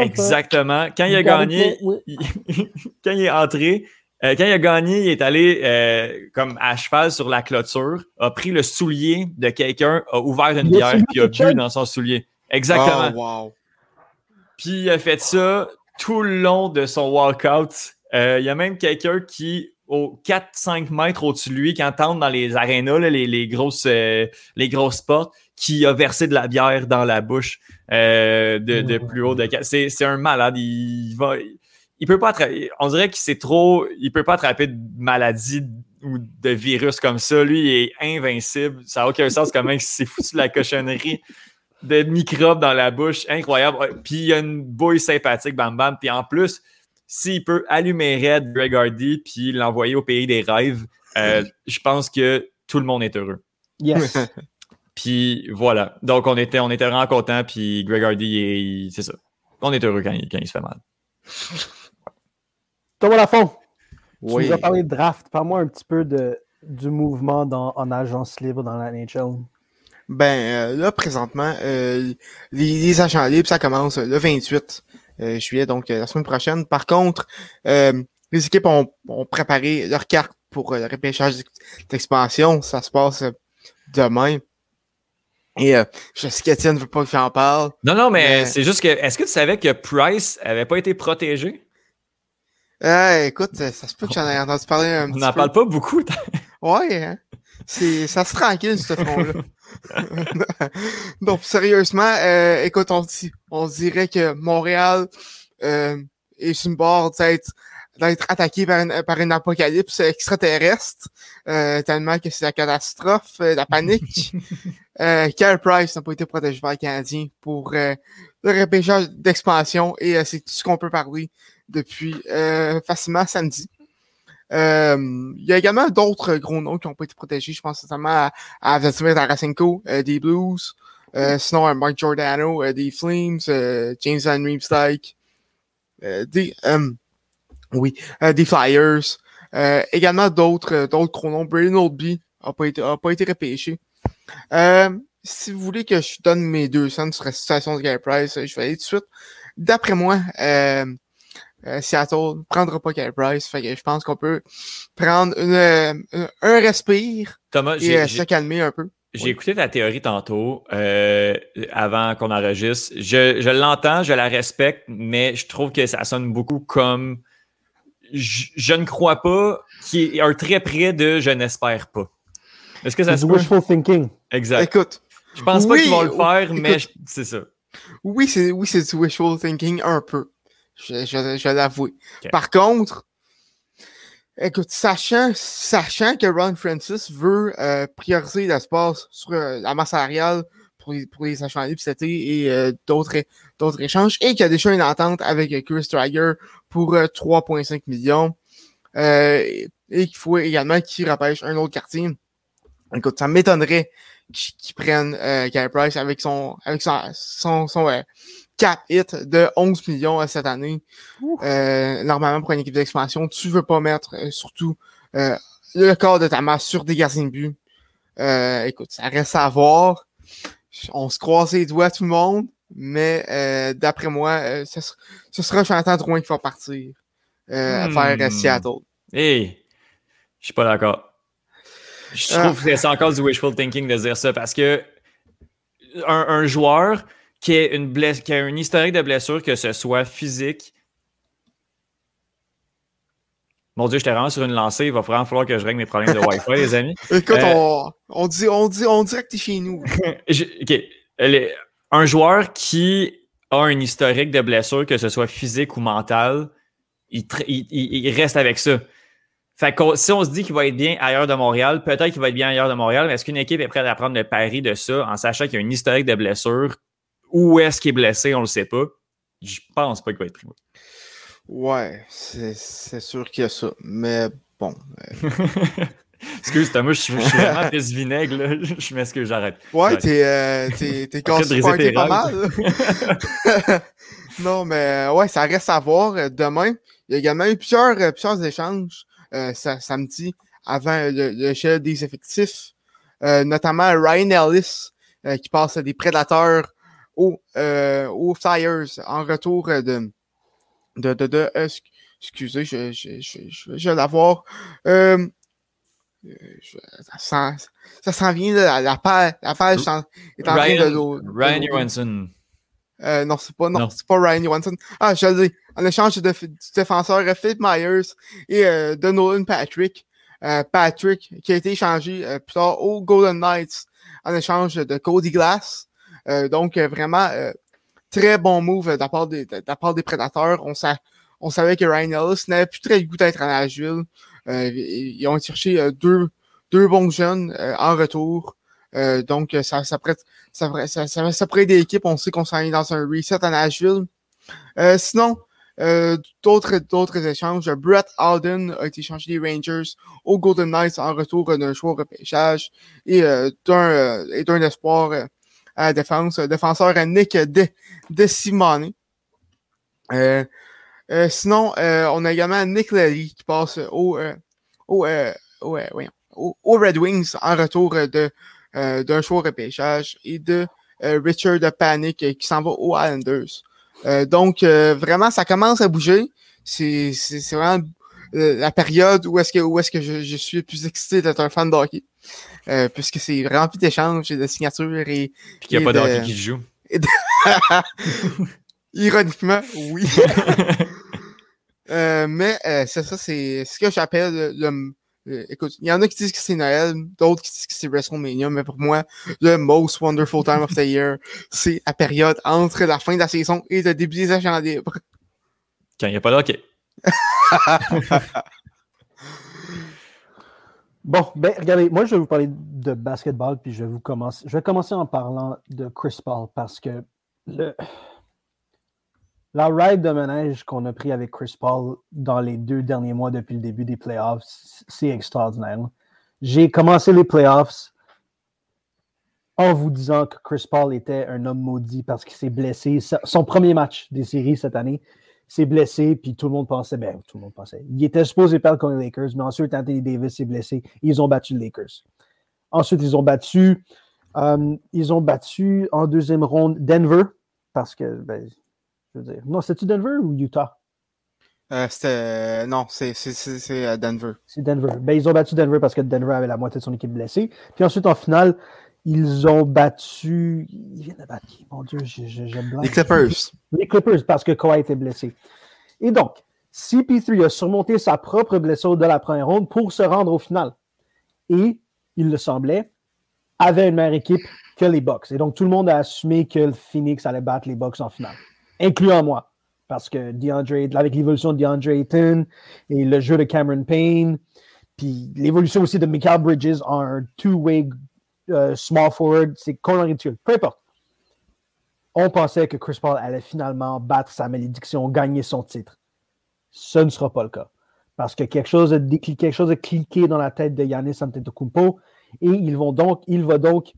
Exactement. Quand il a gagné, quand il est entré, euh, quand il a gagné, il est allé euh, comme à cheval sur la clôture, a pris le soulier de quelqu'un, a ouvert une bière puis a bu dans son soulier. Exactement. Oh, puis il a fait ça tout le long de son walkout. Euh, il y a même quelqu'un qui, au 4-5 mètres au-dessus de lui, qui entend dans les arénas, les, les, grosses, les grosses portes, qui a versé de la bière dans la bouche euh, de, de, plus haut de c'est c'est un malade. Il va il peut pas attraper on dirait qu'il c'est trop il peut pas attraper de maladie ou de virus comme ça. Lui il est invincible. Ça n'a aucun sens comment il s'est foutu de la cochonnerie de microbes dans la bouche. Incroyable. Puis il y a une bouille sympathique bam bam. Puis en plus s'il peut allumer Red Greg Hardy puis l'envoyer au pays des rêves euh, je pense que tout le monde est heureux. Yes Puis voilà. Donc, on était, on était vraiment contents. Puis Greg Hardy, c'est ça. On est heureux quand il, quand il se fait mal. Thomas Lafont, oui. tu nous as parlé de draft. Parle-moi un petit peu de, du mouvement dans, en agence libre dans la NHL. Ben, euh, là, présentement, euh, les, agents libres, ça commence le 28 euh, juillet, donc la semaine prochaine. Par contre, les équipes ont, ont préparé leur carte pour le repêchage d'expansion. Ça se passe demain. Et euh, je sais qu'Étienne ne veut pas que j'en parle. Non, non, mais, c'est juste que. Est-ce que tu savais que Price avait pas été protégé? Euh, écoute, ça se peut que j'en ai entendu parler un On n'en parle pas beaucoup. ouais, hein? C'est, ça se tranquille, ce front-là. Donc, sérieusement, euh, écoute, on, on dirait que Montréal euh, est sur une bord d'être d'être attaqué par une, par une apocalypse extraterrestre, euh, tellement que c'est la catastrophe, euh, la panique. euh, Price n'a pas été protégé par les Canadiens pour euh, le repêchage d'expansion et c'est tout ce qu'on peut parler depuis facilement samedi. Il y a également d'autres gros noms qui n'ont pas été protégés. Je pense notamment à, à Vladimir Tarasenko des Blues, sinon à Mark Giordano des Flames, James Van Riemsdyk, des oui, euh, des Flyers. Euh, également d'autres euh, d'autres chronos. Brandon Oldby n'a pas été, a pas été repêché. si vous voulez que je donne mes deux cents sur la situation de Gary Price, je vais aller tout de suite. D'après moi, Seattle ne prendra pas Gary Price. Fait que je pense qu'on peut prendre une, un respire Thomas, et se calmer un peu. J'ai écouté ta théorie tantôt, euh, avant qu'on enregistre. Je, je l'entends, je la respecte, mais je trouve que ça sonne beaucoup comme je, ne crois pas qu'il y ait un très près de je n'espère pas. Est-ce que ça se wishful thinking. Exact. Écoute. Je pense pas qu'ils vont le faire, mais c'est ça. Oui, c'est oui, du wishful thinking un peu. Je, je, vais l'avouer. Par contre, écoute, sachant, sachant que Ron Francis veut euh, prioriser l'espace sur euh, la masse salariale pour les, pour les achats libres cet été et euh, d'autres, d'autres échanges, et qu'il y a déjà une entente avec Chris Traeger pour 3,5 euh, millions. Euh, et qu'il faut également qu'il repêche un autre quartier. Écoute, ça m'étonnerait qu'ils prennent euh, Gary Price avec son avec son, son, son euh, cap hit de 11 millions cette année. normalement, pour une équipe d'expansion, tu veux pas mettre surtout le corps de ta masse sur des gardiens de but. écoute, ça reste à voir. On se croise les doigts tout le monde. Mais euh, d'après moi, euh, ce, sera, ce sera Jonathan Drouin qui va partir euh, hmm. faire Seattle. Hey, je suis pas d'accord. Je ah. trouve que c'est encore du wishful thinking de dire ça parce que un, joueur qui, est une bless, qui a un historique de blessure, que ce soit physique. Mon Dieu, je t'ai vraiment sur une lancée. Il va vraiment falloir que je règle mes problèmes de Wi-Fi, les amis. Écoute, on, on, dit, on, dit, on dirait que t'es chez nous. OK un joueur qui a un historique de blessure, que ce soit physique ou mental, il, reste avec ça. Fait que si on se dit qu'il va être bien ailleurs de Montréal, peut-être qu'il va être bien ailleurs de Montréal, mais est-ce qu'une équipe est prête à prendre le pari de ça en sachant qu'il y a un historique de blessure? Où est-ce qu'il est blessé? On ne le sait pas. Je pense pas qu'il va être pris. Ouais, c'est sûr qu'il y a ça. Mais bon. Euh, Excuse, Thomas, je suis, vraiment pisse vinaigre, là. Je m'excuse, j'arrête. Ouais, t'es euh, t'es cassé pas mal. non, mais ouais, ça reste à voir. Euh, demain, il y a également eu plusieurs, euh, plusieurs échanges euh, samedi avant le, le des effectifs, euh, notamment Ryan Ellis qui passe des prédateurs aux, aux Flyers en retour de. de, de, de excusez, je, je, je, je, je vais l'avoir. Euh, ça, ça s'en vient, la, la page, la page est en train de. Ryan Johansson. Euh, non, c'est pas, non, c'est pas Ryan Johansson. Ah, je le dis, en échange de, du défenseur Philip Myers et euh, de Nolan Patrick. Euh, Patrick, qui a été échangé euh, plus tard aux Golden Knights en échange de Cody Glass. Euh, donc, euh, vraiment, très bon move de la part des, de la part des prédateurs. On, sa, on savait que Ryan Ellis n'avait plus très le goût d'être en Nashville. Euh, ils ont cherché euh, deux, deux bons jeunes euh, en retour. donc, ça, ça, prête, ça, ça, ça, ça pourrait aider l'équipe. On sait qu'on s'en est dans un reset à Nashville. sinon, euh, d'autres, d'autres échanges. Brett Alden a été échangé des Rangers aux Golden Knights en retour d'un choix au repêchage et d'un, et d'un espoir à la défense. Défenseur Nick De, De Simone. Euh, sinon, euh, on a également Nick Lally qui passe au, euh, au, au, au, Red Wings en retour de d'un choix repêchage et de Richard Panic qui s'en va aux Islanders. donc, vraiment, ça commence à bouger. C'est vraiment la période où est-ce que, où est-ce que je, je suis le plus excité d'être un fan de hockey. Euh, puisque c'est rempli d'échanges et de signatures et. Puis qu'il n'y a pas de hockey qui joue. Ironiquement, oui. euh, mais euh, c'est ça, c'est ce que j'appelle le, écoute, il y en a qui disent que c'est Noël, d'autres qui disent que c'est WrestleMania, mais pour moi, le most wonderful time of the year, c'est la période entre la fin de la saison et le début des agents libres. Quand il n'y a pas d'hockey. bon, ben regardez, moi je vais vous parler de basketball, puis je vais vous commencer. Je vais commencer en parlant de Chris Paul parce que le, la ride de manège qu'on a pris avec Chris Paul dans les deux derniers mois depuis le début des playoffs, c'est extraordinaire. J'ai commencé les playoffs en vous disant que Chris Paul était un homme maudit parce qu'il s'est blessé. Son premier match des séries cette année, s'est blessé, puis tout le monde pensait, ben, tout le monde pensait. Il était supposé perdre contre les Lakers, mais ensuite Anthony Davis s'est blessé. Ils ont battu les Lakers. Ensuite, ils ont battu, euh, ils ont battu en deuxième ronde Denver parce que ben, je veux dire. Non, c'est-tu Denver ou Utah? Euh, c'était. Non, c'est euh, Denver. C'est Denver. Ben, ils ont battu Denver parce que Denver avait la moitié de son équipe blessée. Puis ensuite, en finale, ils ont battu. Ils viennent de battre qui? Mon Dieu, j'aime Les Clippers. Les Clippers parce que Kawhi était blessé. Et donc, CP3 a surmonté sa propre blessure de la première ronde pour se rendre au final. Et, il le semblait, avait une meilleure équipe que les Bucks. Et donc, tout le monde a assumé que le Phoenix allait battre les Bucks en finale incluant moi. Parce que DeAndre, avec l'évolution de DeAndre Ayton et le jeu de Cameron Payne, puis l'évolution aussi de Michael Bridges en un two-way euh, small forward, c'est contre Peu importe. On pensait que Chris Paul allait finalement battre sa malédiction, gagner son titre. Ce ne sera pas le cas. Parce que quelque chose a quelque chose a cliqué dans la tête de Yannis Antetokounmpo et ils vont donc, il va donc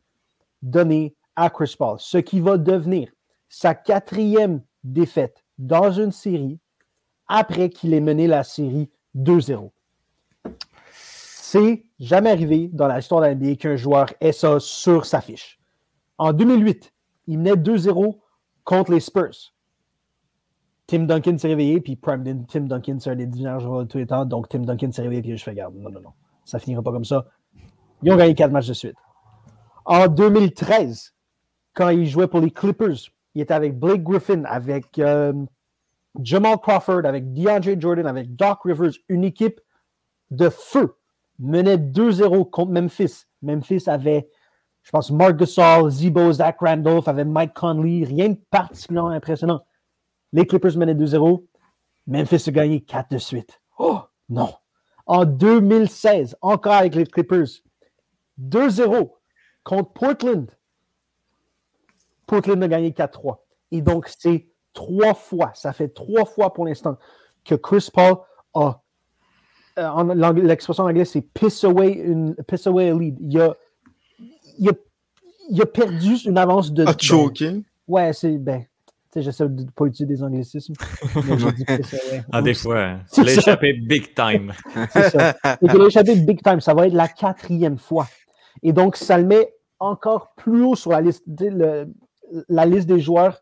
donner à Chris Paul ce qui va devenir sa quatrième défaite dans une série après qu'il ait mené la série 2-0. C'est jamais arrivé dans la histoire de la NBA qu'un joueur ait ça sur sa fiche. En 2008, il menait 2-0 contre les Spurs. Tim Duncan s'est réveillé, puis Prime Tim Duncan, c'est un des meilleurs joueurs de tous les temps, donc Tim Duncan s'est réveillé, puis je fais garde. Non, non, non. Ça finira pas comme ça. Ils ont gagné quatre matchs de suite. En 2013, quand il jouait pour les Clippers, il était avec Blake Griffin, avec euh, Jamal Crawford, avec DeAndre Jordan, avec Doc Rivers, une équipe de feu. Menait 2-0 contre Memphis. Memphis avait, je pense, Mark Gasol, Zibo, Zach Randolph, avait Mike Conley. Rien de particulièrement impressionnant. Les Clippers menaient 2-0. Memphis a gagné 4 de suite. Oh, non. En 2016, encore avec les Clippers, 2-0 contre Portland. Portland a gagné 4-3. Et donc, c'est trois fois, ça fait trois fois pour l'instant que Chris Paul a, euh, l'expression en anglais, c'est piss away, une, piss away a lead. Il a, il a, il a perdu une avance de. A choqué. Ben, ouais, c'est. Ben, j'essaie de ne pas utiliser des anglicismes. ah, des fois. Tu l'as échappé big time. c'est ça. Il a échappé big time. Ça va être la quatrième fois. Et donc, ça le met encore plus haut sur la liste. Le, la liste des joueurs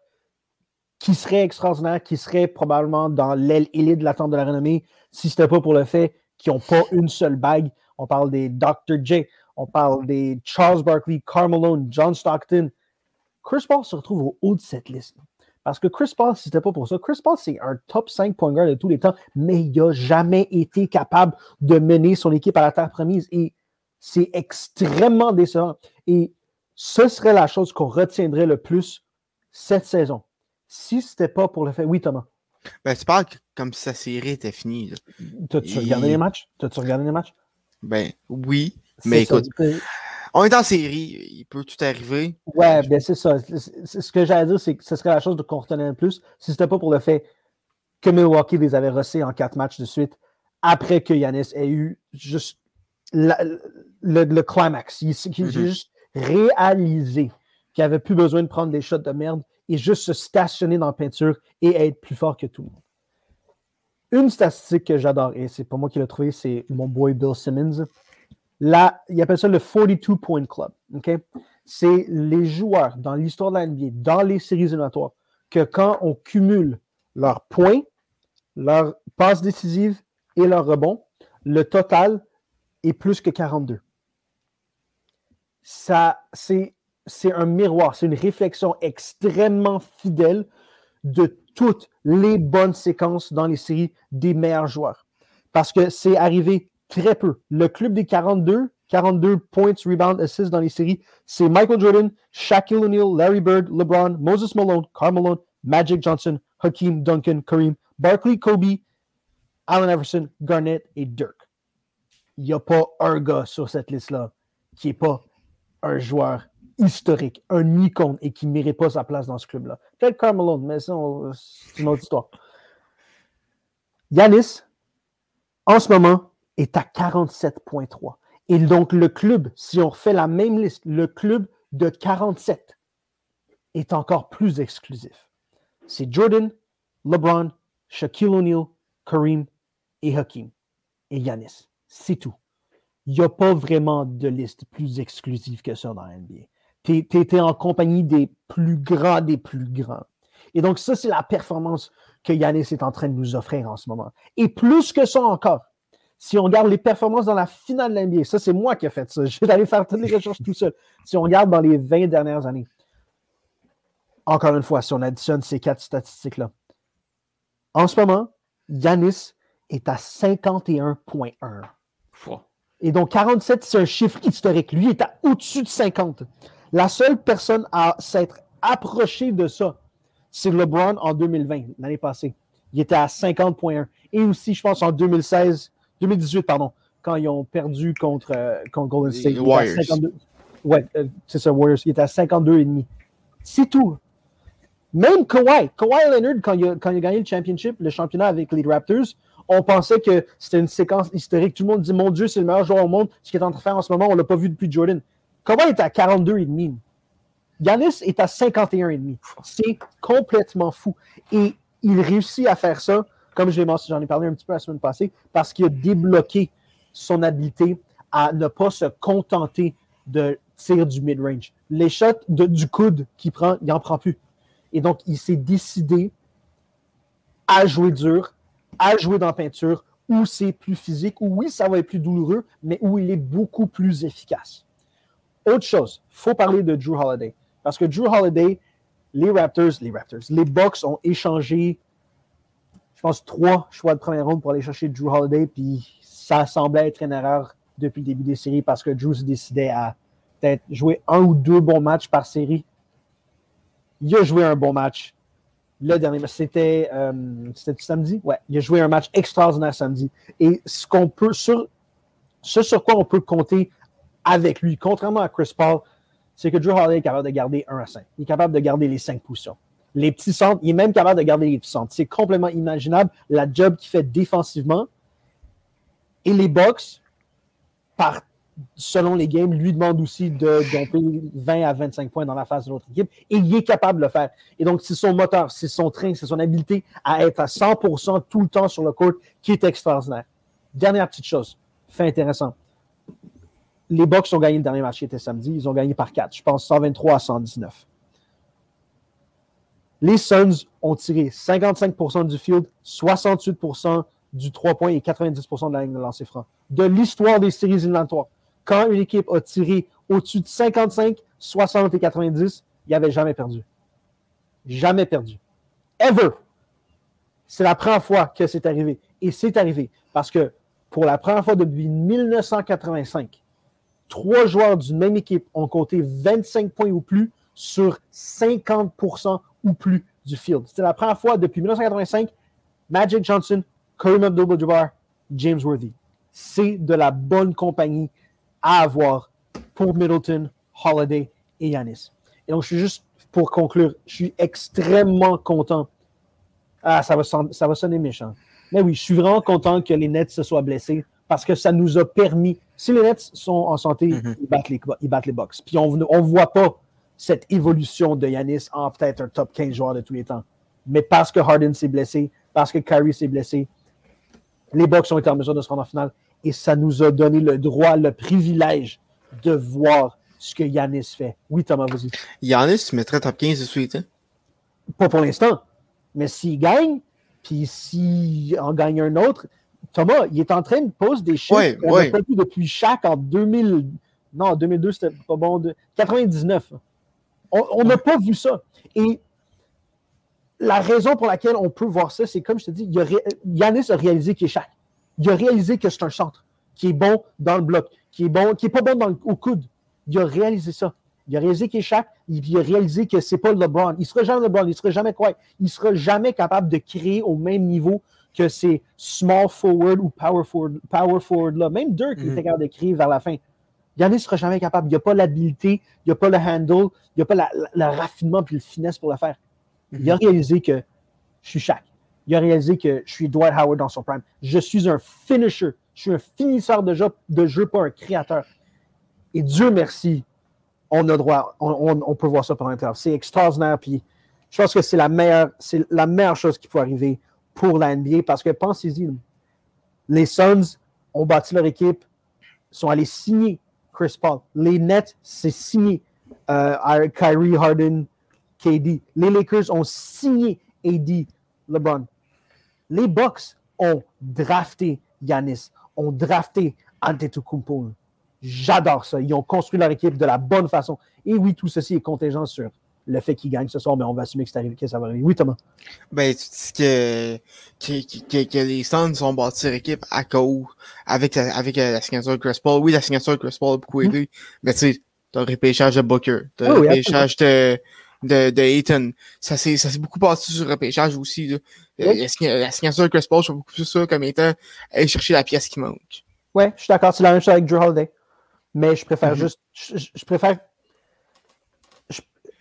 qui seraient extraordinaires, qui seraient probablement dans l'aile élite de l'attente de la renommée, si ce n'était pas pour le fait qu'ils n'ont pas une seule bague. On parle des Dr. J, on parle des Charles Barkley, Carmelo, John Stockton. Chris Paul se retrouve au haut de cette liste. Parce que Chris Paul, si ce n'était pas pour ça, Chris Paul, c'est un top 5 point de tous les temps, mais il n'a jamais été capable de mener son équipe à la terre promise. Et c'est extrêmement décevant. Et ce serait la chose qu'on retiendrait le plus cette saison. Si ce n'était pas pour le fait. Oui, Thomas. Ben, tu parles comme si sa série était finie. T'as-tu regardé les matchs? T'as-tu regardé les matchs? Ben, oui. Mais écoute, on est en série, il peut tout arriver. Ouais, ben c'est ça. Ce que j'allais dire, c'est que ce serait la chose qu'on retenait le plus si ce n'était pas pour le fait que Milwaukee les avait rossés en quatre matchs de suite après que Yanis ait eu juste le, climax. Il, mm-hmm. juste réaliser qu'il n'avait plus besoin de prendre des shots de merde et juste se stationner dans la peinture et être plus fort que tout le monde. Une statistique que j'adore, et c'est pas moi qui l'ai trouvé, c'est mon boy Bill Simmons. Là, il appelle ça le 42 Point Club. C'est les joueurs dans l'histoire de la NBA, dans les séries éliminatoires, que quand on cumule leurs points, leurs passes décisives et leurs rebonds, le total est plus que 42. C'est, un miroir, c'est une réflexion extrêmement fidèle de toutes les bonnes séquences dans les séries des meilleurs joueurs. Parce que c'est arrivé très peu. Le club des 42, 42 points, rebound, assists dans les séries, c'est Michael Jordan, Shaquille O'Neal, Larry Bird, LeBron, Moses Malone, Karl Malone, Magic Johnson, Hakeem, Duncan, Kareem, Barkley, Kobe, Allen Everson, Garnett et Dirk. Il n'y a pas un gars sur cette liste-là qui n'est pas un joueur historique, un icône et qui ne mérite pas sa place dans ce club-là. Peut-être Karl Malone, mais c'est une autre histoire. Yanis, en ce moment, est à 47,3. Et donc, le club, si on refait la même liste, le club de 47 est encore plus exclusif. C'est Jordan, LeBron, Shaquille O'Neal, Kareem et Hakim et Yanis. C'est tout. Il n'y a pas vraiment de liste plus exclusive que ça dans la NBA. Tu es, en compagnie des plus grands des plus grands. Et donc, ça, c'est la performance que Yanis est en train de nous offrir en ce moment. Et plus que ça encore, si on regarde les performances dans la finale de l'NBA, ça, c'est moi qui ai fait ça. Je vais aller faire toutes les recherches tout seul. Si on regarde dans les 20 dernières années, encore une fois, si on additionne ces quatre statistiques-là, en ce moment, Yanis est à 51,1. Et donc, 47, c'est un chiffre historique. Lui est au-dessus de 50. La seule personne à s'être approchée de ça, c'est LeBron en 2020, l'année passée. Il était à 50,1. Et aussi, je pense, en 2016, 2018, pardon, quand ils ont perdu contre, euh, Golden State. Les Warriors. Ouais, euh, c'est ça, Warriors. Il était à 52,5. C'est tout. Même Kawhi, Kawhi Leonard, quand il, a, quand il a gagné le championship, le championnat avec les Raptors, on pensait que c'était une séquence historique. Tout le monde dit Mon Dieu, c'est le meilleur joueur au monde. Ce qu'il est en train de faire en ce moment, on ne l'a pas vu depuis Jordan. Kawhi est à 42,5. Giannis est à 51,5. C'est complètement fou. Et il réussit à faire ça comme j'en ai parlé un petit peu la semaine passée, parce qu'il a débloqué son habileté à ne pas se contenter de tirer du mid-range. Les shots du coude qu'il prend, il n'en prend plus. Et donc, il s'est décidé à jouer dur, à jouer dans la peinture, où c'est plus physique, où oui, ça va être plus douloureux, mais où il est beaucoup plus efficace. Autre chose, il faut parler de Drew Holiday. Parce que Drew Holiday, les Raptors, les Raptors, les Bucks ont échangé je pense, trois choix de première ronde pour aller chercher Drew Holiday. Puis ça semblait être une erreur depuis le début des séries parce que Drew se décidait à peut-être jouer un ou deux bons matchs par série. Il a joué un bon match. Le dernier match, c'était euh, samedi? Ouais, il a joué un match extraordinaire samedi. Et ce qu'on peut, sur, ce sur quoi on peut compter avec lui, contrairement à Chris Paul, c'est que Drew Holiday est capable de garder 1 à 5. Il est capable de garder les 5 positions les petits centres, il est même capable de garder les petits centres. C'est complètement imaginable la job qu'il fait défensivement. Et les box, par, selon les games, lui demandent aussi de domper 20 à 25 points dans la phase de l'autre équipe. Et il est capable de le faire. Et donc, c'est son moteur, c'est son train, c'est son habileté à être à 100% tout le temps sur le court qui est extraordinaire. Dernière petite chose, fait intéressant. Les Bucks ont gagné le dernier match qui était samedi. Ils ont gagné par 4. Je pense 123 à 119 les Suns ont tiré 55% du field, 68% du 3 points et 90% de la ligne de lancer franc. De l'histoire des séries éliminatoires, quand une équipe a tiré au-dessus de 55, 60 et 90, il avait jamais perdu. Jamais perdu. Ever. C'est la première fois que c'est arrivé. Et c'est arrivé parce que pour la première fois depuis 1985, trois joueurs d'une même équipe ont compté 25 points ou plus sur 50% ou plus du field. C'était la première fois depuis 1985, Magic Johnson, Kareem Abdul-Jabbar, James Worthy. C'est de la bonne compagnie à avoir pour Middleton, Holiday et Yanis. Et donc, je suis juste, pour conclure, je suis extrêmement content. Ah, ça va, ça va sonner méchant. Mais oui, je suis vraiment content que les Nets se soient blessés parce que ça nous a permis. Si les Nets sont en santé, ils, battent les, ils battent les Bucks. Puis on ne voit pas cette évolution de Yanis en peut-être un top 15 joueur de tous les temps. Mais parce que Harden s'est blessé, parce que Kyrie s'est blessé, les Bucks ont été en mesure de se rendre en finale et ça nous a donné le droit, le privilège de voir ce que Yanis fait. Oui, Thomas, vas-y. Yanis mettrait top 15 de suite, hein? Pas pour l'instant. Mais s'il gagne, puis s'il en gagne un autre, Thomas, il est en train de poser des chiffres Ouais, ouais. depuis chaque en 2000. Non, en 2002, c'était pas bon. de- 99. On n'a pas vu ça. Et la raison pour laquelle on peut voir ça, c'est comme je te dis, il a ré- Yanis a réalisé qu'il est Shaq. Il a réalisé que c'est un centre qui est bon dans le bloc, qui est bon, qui est pas bon dans le- au coude. Il a réalisé ça. Il a réalisé qu'il est Shaq, il il a réalisé que c'est pas LeBron. Il sera jamais LeBron, il sera jamais quoi. Il sera jamais capable de créer au même niveau que ces small forward ou power forward, power forward là. Même Dirk Mhm. était capable de créer vers la fin. Yannis ne sera jamais capable. Il n'y a pas l'habilité, il n'y a pas le handle, il n'y a pas le raffinement puis le finesse pour le faire. Il a réalisé que je suis Shaq. Il a réalisé que je suis Dwight Howard dans son prime. Je suis un finisher. Je suis un finisseur de jeu, de jeu pas un créateur. Et Dieu merci, on a droit, on, peut voir ça pendant un playoff. C'est extraordinaire. Puis je pense que c'est la meilleure, c'est la meilleure chose qui peut arriver pour la NBA parce que pensez-y, les Suns ont bâti leur équipe, sont allés signer Chris Paul. Les Nets, c'est signé euh, Kyrie Harden, KD. Les Lakers ont signé AD, LeBron. Les Bucks ont drafté Yanis, ont drafté Antetokounmpo. J'adore ça. Ils ont construit leur équipe de la bonne façon. Et oui, tout ceci est contingent sur le fait qu'ils gagnent ce soir, mais on va assumer que, c'est arrivé, que ça va arriver. Oui, Thomas. Ben, tu dis que, que, que, que les Suns ont bâti leur équipe à cause, avec, la- avec la signature de Chris Paul. Oui, la signature de Chris Paul a beaucoup aidé, mais tu sais, t'as le repêchage de Booker, t'as le Oui, oui, repêchage de, de, de Ayton. Ça s'est, beaucoup bâti sur le repêchage aussi, là. Euh, Oui. La, la signature de Chris Paul, je vois beaucoup plus ça comme étant aller chercher la pièce qui manque. Ouais, je suis d'accord. C'est la même chose avec Drew Holiday. Mais je préfère Mhm. juste. Je, préfère.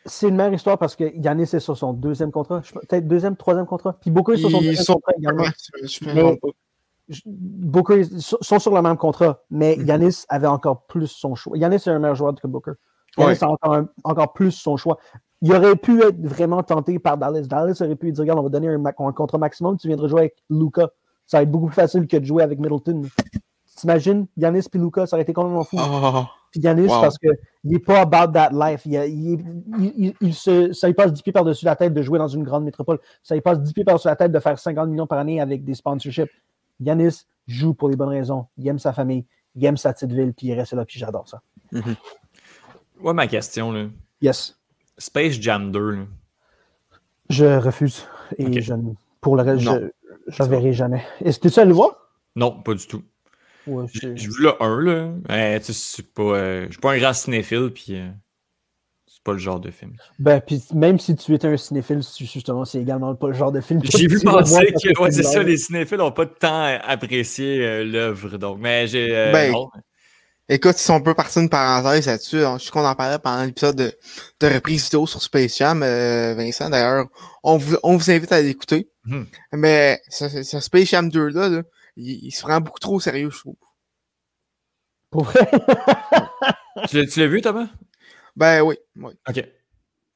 c'est une meilleure histoire parce que Yannis est sur son deuxième contrat. Peut-être deuxième, troisième contrat. Puis Booker est sur son deuxième sont- contrat également. Mais- Booker ils sont sont sur le même contrat, mais. Yanis avait encore plus son choix. Yanis est un meilleur joueur que Booker. Yanis Ouais. a encore, un- encore plus son choix. Il aurait pu être vraiment tenté par Dallas. Dallas aurait pu dire Regarde, on va donner un, un contrat maximum, tu viendras jouer avec Luca. Ça va être beaucoup plus facile que de jouer avec Middleton. T'imagines, Yanis et Luca, ça aurait été complètement fou. Ah, Puis Yanis, Wow. parce qu'il n'est pas about that life. Il, il- il- il- il se, ça lui passe 10 pieds par-dessus la tête de jouer dans une grande métropole. Ça lui passe 10 pieds par-dessus la tête de faire 50 millions par année avec des sponsorships. Yanis joue pour les bonnes raisons. Il aime sa famille, il aime sa petite ville, puis il reste là, puis j'adore ça. Ouais, ma question, là. Yes, Space Jam 2, là. je refuse. Et je, pour le reste, Non. je ne verrai jamais. Est-ce que tu allé le voir? Non, pas du tout. Ouais, J'ai vu le 1, là. Mais, tu sais, c'est pas. euh, je suis pas un grand cinéphile, puis. euh, c'est pas le genre de film. Ben, puis même si tu es un cinéphile, justement, c'est également pas le genre de film que J'ai vu penser que, ouais, c'est ça, les cinéphiles n'ont pas de temps apprécié euh, l'œuvre, donc. Mais j'ai. euh, Ben, non. Écoute, si on peut partir une parenthèse là-dessus, hein, je sais qu'on en parlait pendant l'épisode de, de reprise vidéo sur Space Jam, euh, Vincent, d'ailleurs, on vous, on vous invite à l'écouter. Mhm. Mais ce, ce- ce Space Jam 2-là, là, il, il se prend beaucoup trop au sérieux, je trouve. Pour vrai? Tu l'as- vu, Thomas? Ben oui, oui. Ok.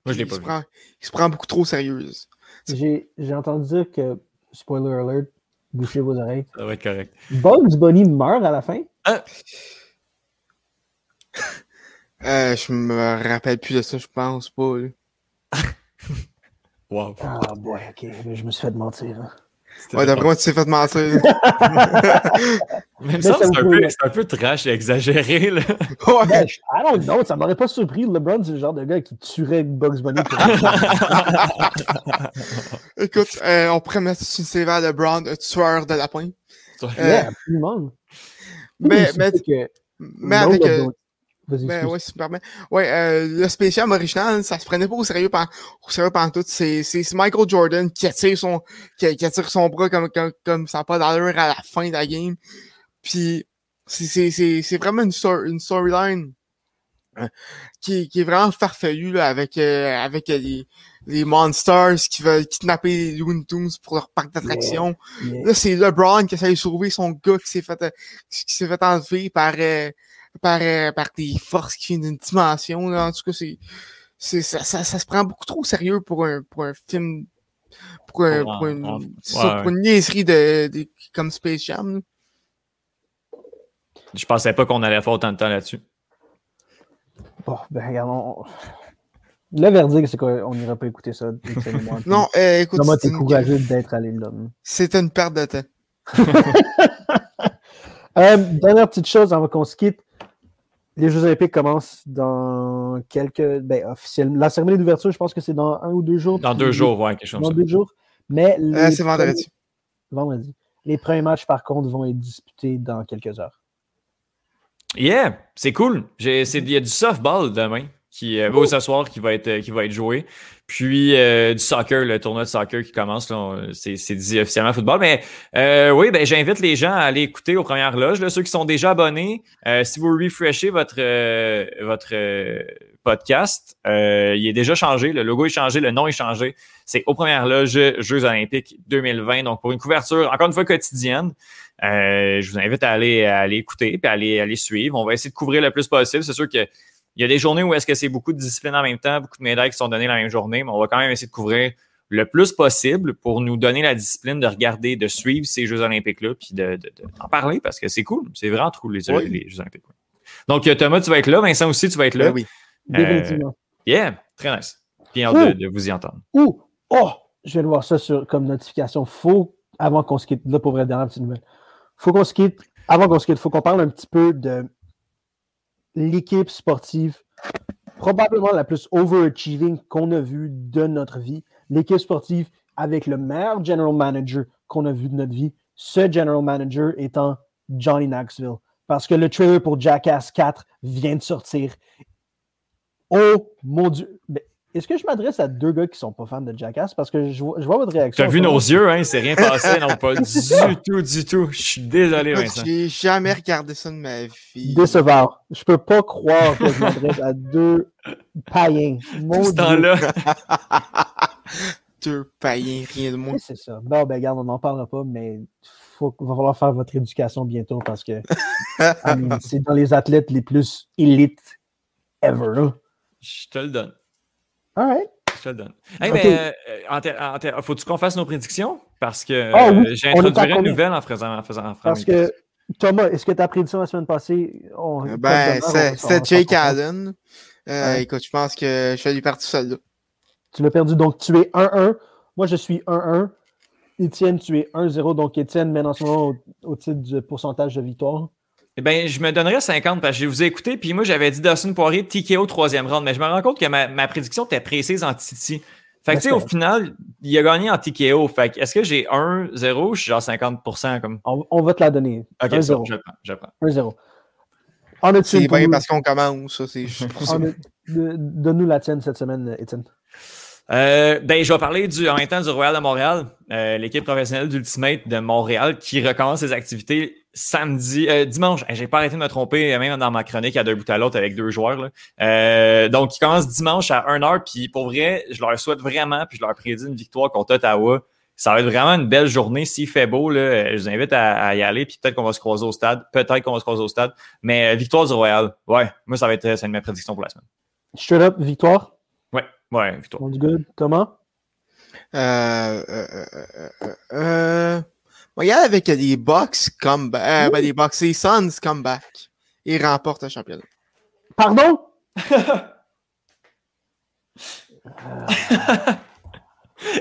Moi, je l'ai il pas se vu. Prend, il se prend beaucoup trop au sérieux. J'ai j'ai entendu dire que, spoiler alert, bouchez vos oreilles, Ça va être correct. Bugs Bunny meurt à la fin? Euh, je me rappelle plus de ça, je pense pas. là. Wow. Ah, boy, ok, je me suis fait mentir. hein. Ouais, d'après moi, tu t'es fait mentir. Mais il me Mais semble que ça c'est un, peu- c'est un peu trash et exagéré, là. ouais. Ben, je- I don't know, ça m'aurait pas surpris. LeBron, c'est le genre de gars qui tuerait Bugs Bunny. pour- Écoute, euh, on pourrait mettre sur une CV à LeBron, un tueur de lapin. Euh, yeah, absolument. Mais, Oui, mais, avec. euh, Ben ouais, si tu me permets. Ouais, euh, le spécial original, ça se prenait pas au sérieux pendant, au sérieux pendant tout. C'est, c'est c'est Michael Jordan qui attire son, qui, qui attire son bras comme, comme, comme ça n'a pas d'allure à la fin de la game. Puis, c'est, c'est, c'est, c'est vraiment une, stor- une storyline euh, qui, qui est vraiment farfelue, là, avec, euh, avec euh, les, les monsters qui veulent kidnapper les Looney Tunes pour leur parc d'attractions. Yeah. Là, c'est LeBron qui essaie de sauver son gars qui s'est fait, qui s'est fait enlever par, euh, par, euh, par des forces qui viennent d'une dimension. Là. En tout cas, c'est, c'est, ça, ça, ça se prend beaucoup trop au sérieux pour un, pour un film, pour, un, Pour un- pour une, ça, pour une niaiserie de, de, comme Space Jam. là. Je pensais pas qu'on allait faire autant de temps là-dessus. Bon, ben, regarde, on- le verdict, c'est qu'on n'ira pas écouter ça. Non, euh, écoute, Comment c'est t'es une, courageux d'être allé là. c'est une perte de temps. Euh, dernière petite chose avant qu'on se quitte. Les Jeux Olympiques commencent dans quelques. Ben, officiellement. La cérémonie d'ouverture, je pense que c'est dans un ou deux jours. Dans deux jours, ouais, quelque chose Dans comme ça. deux jours. Mais Euh, les c'est vendredi. vendredi. Les premiers matchs, par contre, vont être disputés dans quelques heures. Yeah, c'est cool. Il y a du softball demain, qui, euh, Oh. ce soir, qui va être, euh, qui va être joué. Puis euh, du soccer, le tournoi de soccer qui commence. C'est c'est dit officiellement football. Mais euh, oui, ben, j'invite les gens à aller écouter aux premières loges. Là, ceux qui sont déjà abonnés, euh, si vous refreshez votre, euh, votre podcast, euh, il est déjà changé. Le logo est changé, le nom est changé. C'est aux premières loges Jeux Olympiques 2020. Donc, pour une couverture, encore une fois, quotidienne. Euh, je vous invite à aller, à aller écouter et à aller, à aller suivre. On va essayer de couvrir le plus possible. C'est sûr qu'il y a des journées où est-ce que c'est beaucoup de disciplines en même temps, beaucoup de médailles qui sont données la même journée, mais on va quand même essayer de couvrir le plus possible pour nous donner la discipline de regarder, de suivre ces Jeux Olympiques-là, puis de, de- de- d'en parler parce que c'est cool. C'est vraiment cool, les, Oui. les Jeux Olympiques. Donc, euh, Thomas, tu vas être là. Vincent aussi, tu vas être là. Ben oui. Définitivement. Yeah, très nice. Bien hâte Ouh. de, de vous y entendre. Ou, oh, je viens de voir ça sur, comme notification. Faut, avant qu'on se quitte, là, pour vrai, dernière petite nouvelle. Faut qu'on se quitte, avant qu'on se quitte, faut qu'on parle un petit peu de l'équipe sportive, probablement la plus overachieving qu'on a vue de notre vie. L'équipe sportive avec le meilleur general manager qu'on a vu de notre vie. Ce general manager étant Johnny Knoxville. Parce que le trailer pour Jackass 4 vient de sortir. Oh mon Dieu! Est-ce que je m'adresse à deux gars qui sont pas fans de Jackass? Parce que je vois, je vois votre Tu réaction. as vu nos yeux, hein? C'est rien passé, non, pas du tout, du tout. Je suis désolé, Vincent. J'ai jamais regardé ça de ma vie. Décevant. Je peux pas croire que je m'adresse à deux païens. Mon Tout ce temps-là. Deux païens, rien de moins. Oui, c'est ça. Bon, ben, regarde, on n'en parlera pas, mais faut, va falloir faire votre éducation bientôt parce que I mean, c'est dans les athlètes les plus élites ever. Je te le donne. All right. Je te le donne. Hey, Ok. mais, euh, faut-tu qu'on fasse nos prédictions? Parce que Ah euh, oui, est j'introduirai à une nouvelle en faisant. En faisant, en Parce que, Thomas, est-ce que ta prédiction la semaine passée. on- Ben, comme demain, c'est- Jake Allen. Euh, Ouais. Écoute, je pense que je du parti seul là. Tu l'as perdu, donc tu es 1-1. Moi, je suis 1-1. Étienne, tu es 1-0. Donc, Étienne mène en ce moment au, au titre du pourcentage de victoire. Eh ben, je me donnerais 50 parce que je vous ai écouté, puis moi, j'avais dit Dawson Poirier, TKO troisième round, mais je me rends compte que ma, ma prédiction était précise en Titi. Fait que, tu sais, au final, il a gagné en TKO. Fait que, est-ce que j'ai 1-0 ou je suis genre 50% comme. On, on va te la donner. Ok, ça, 1-0. je prends, je prends. 1-0. En as-tu C'est bien parce qu'on commence, ça, c'est juste pour ça. A- Donne-nous la tienne cette semaine, Étienne. Euh, ben, je vais parler du, en même temps du Royal de Montréal, euh, l'équipe professionnelle d'Ultimate de Montréal qui recommence ses activités samedi, euh, dimanche. J'ai pas arrêté de me tromper, même dans ma chronique à deux bouts à l'autre avec deux joueurs. là. Euh, donc, ils commencent dimanche à 1h, puis pour vrai, je leur souhaite vraiment, puis je leur prédis une victoire contre Ottawa. Ça va être vraiment une belle journée. S'il fait beau, là, je vous invite à, à y aller, puis peut-être qu'on va se croiser au stade. Peut-être qu'on va se croiser au stade. Mais euh, victoire du Royal, ouais, moi, ça va être c'est une de mes prédictions pour la semaine. Straight up, victoire? Ouais, ouais, victoire. Good. Thomas? Euh, euh, euh, euh, euh, euh, regarde avec les Bucks comeback, euh, ben, les Bucks, les Suns comeback. Ils remportent le championnat. Pardon?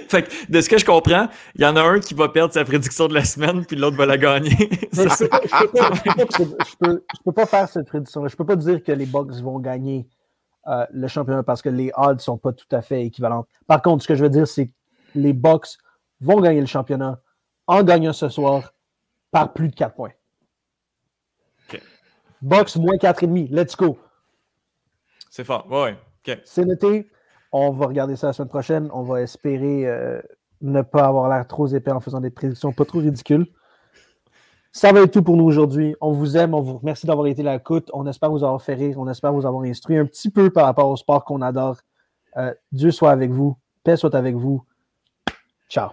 Fait que, de ce que je comprends, il y en a un qui va perdre sa prédiction de la semaine, puis l'autre va la gagner. Je, peux, je, peux pas, faire cette prédiction. Je peux pas dire que les Bucks vont gagner euh, le championnat parce que les odds sont pas tout à fait équivalentes. Par contre, ce que je veux dire, c'est que les Bucks vont gagner le championnat en gagnant ce soir par plus de 4 points. Bucks moins 4,5. Let's go. C'est fort. Ouais. C'est noté. On va regarder ça la semaine prochaine. On va espérer euh, ne pas avoir l'air trop épais en faisant des prédictions pas trop ridicules. Ça va être tout pour nous aujourd'hui. On vous aime, on vous remercie d'avoir été là à l'écoute. On espère vous avoir fait rire, on espère vous avoir instruit un petit peu par rapport au sport qu'on adore. Euh, Dieu soit avec vous, paix soit avec vous. Ciao.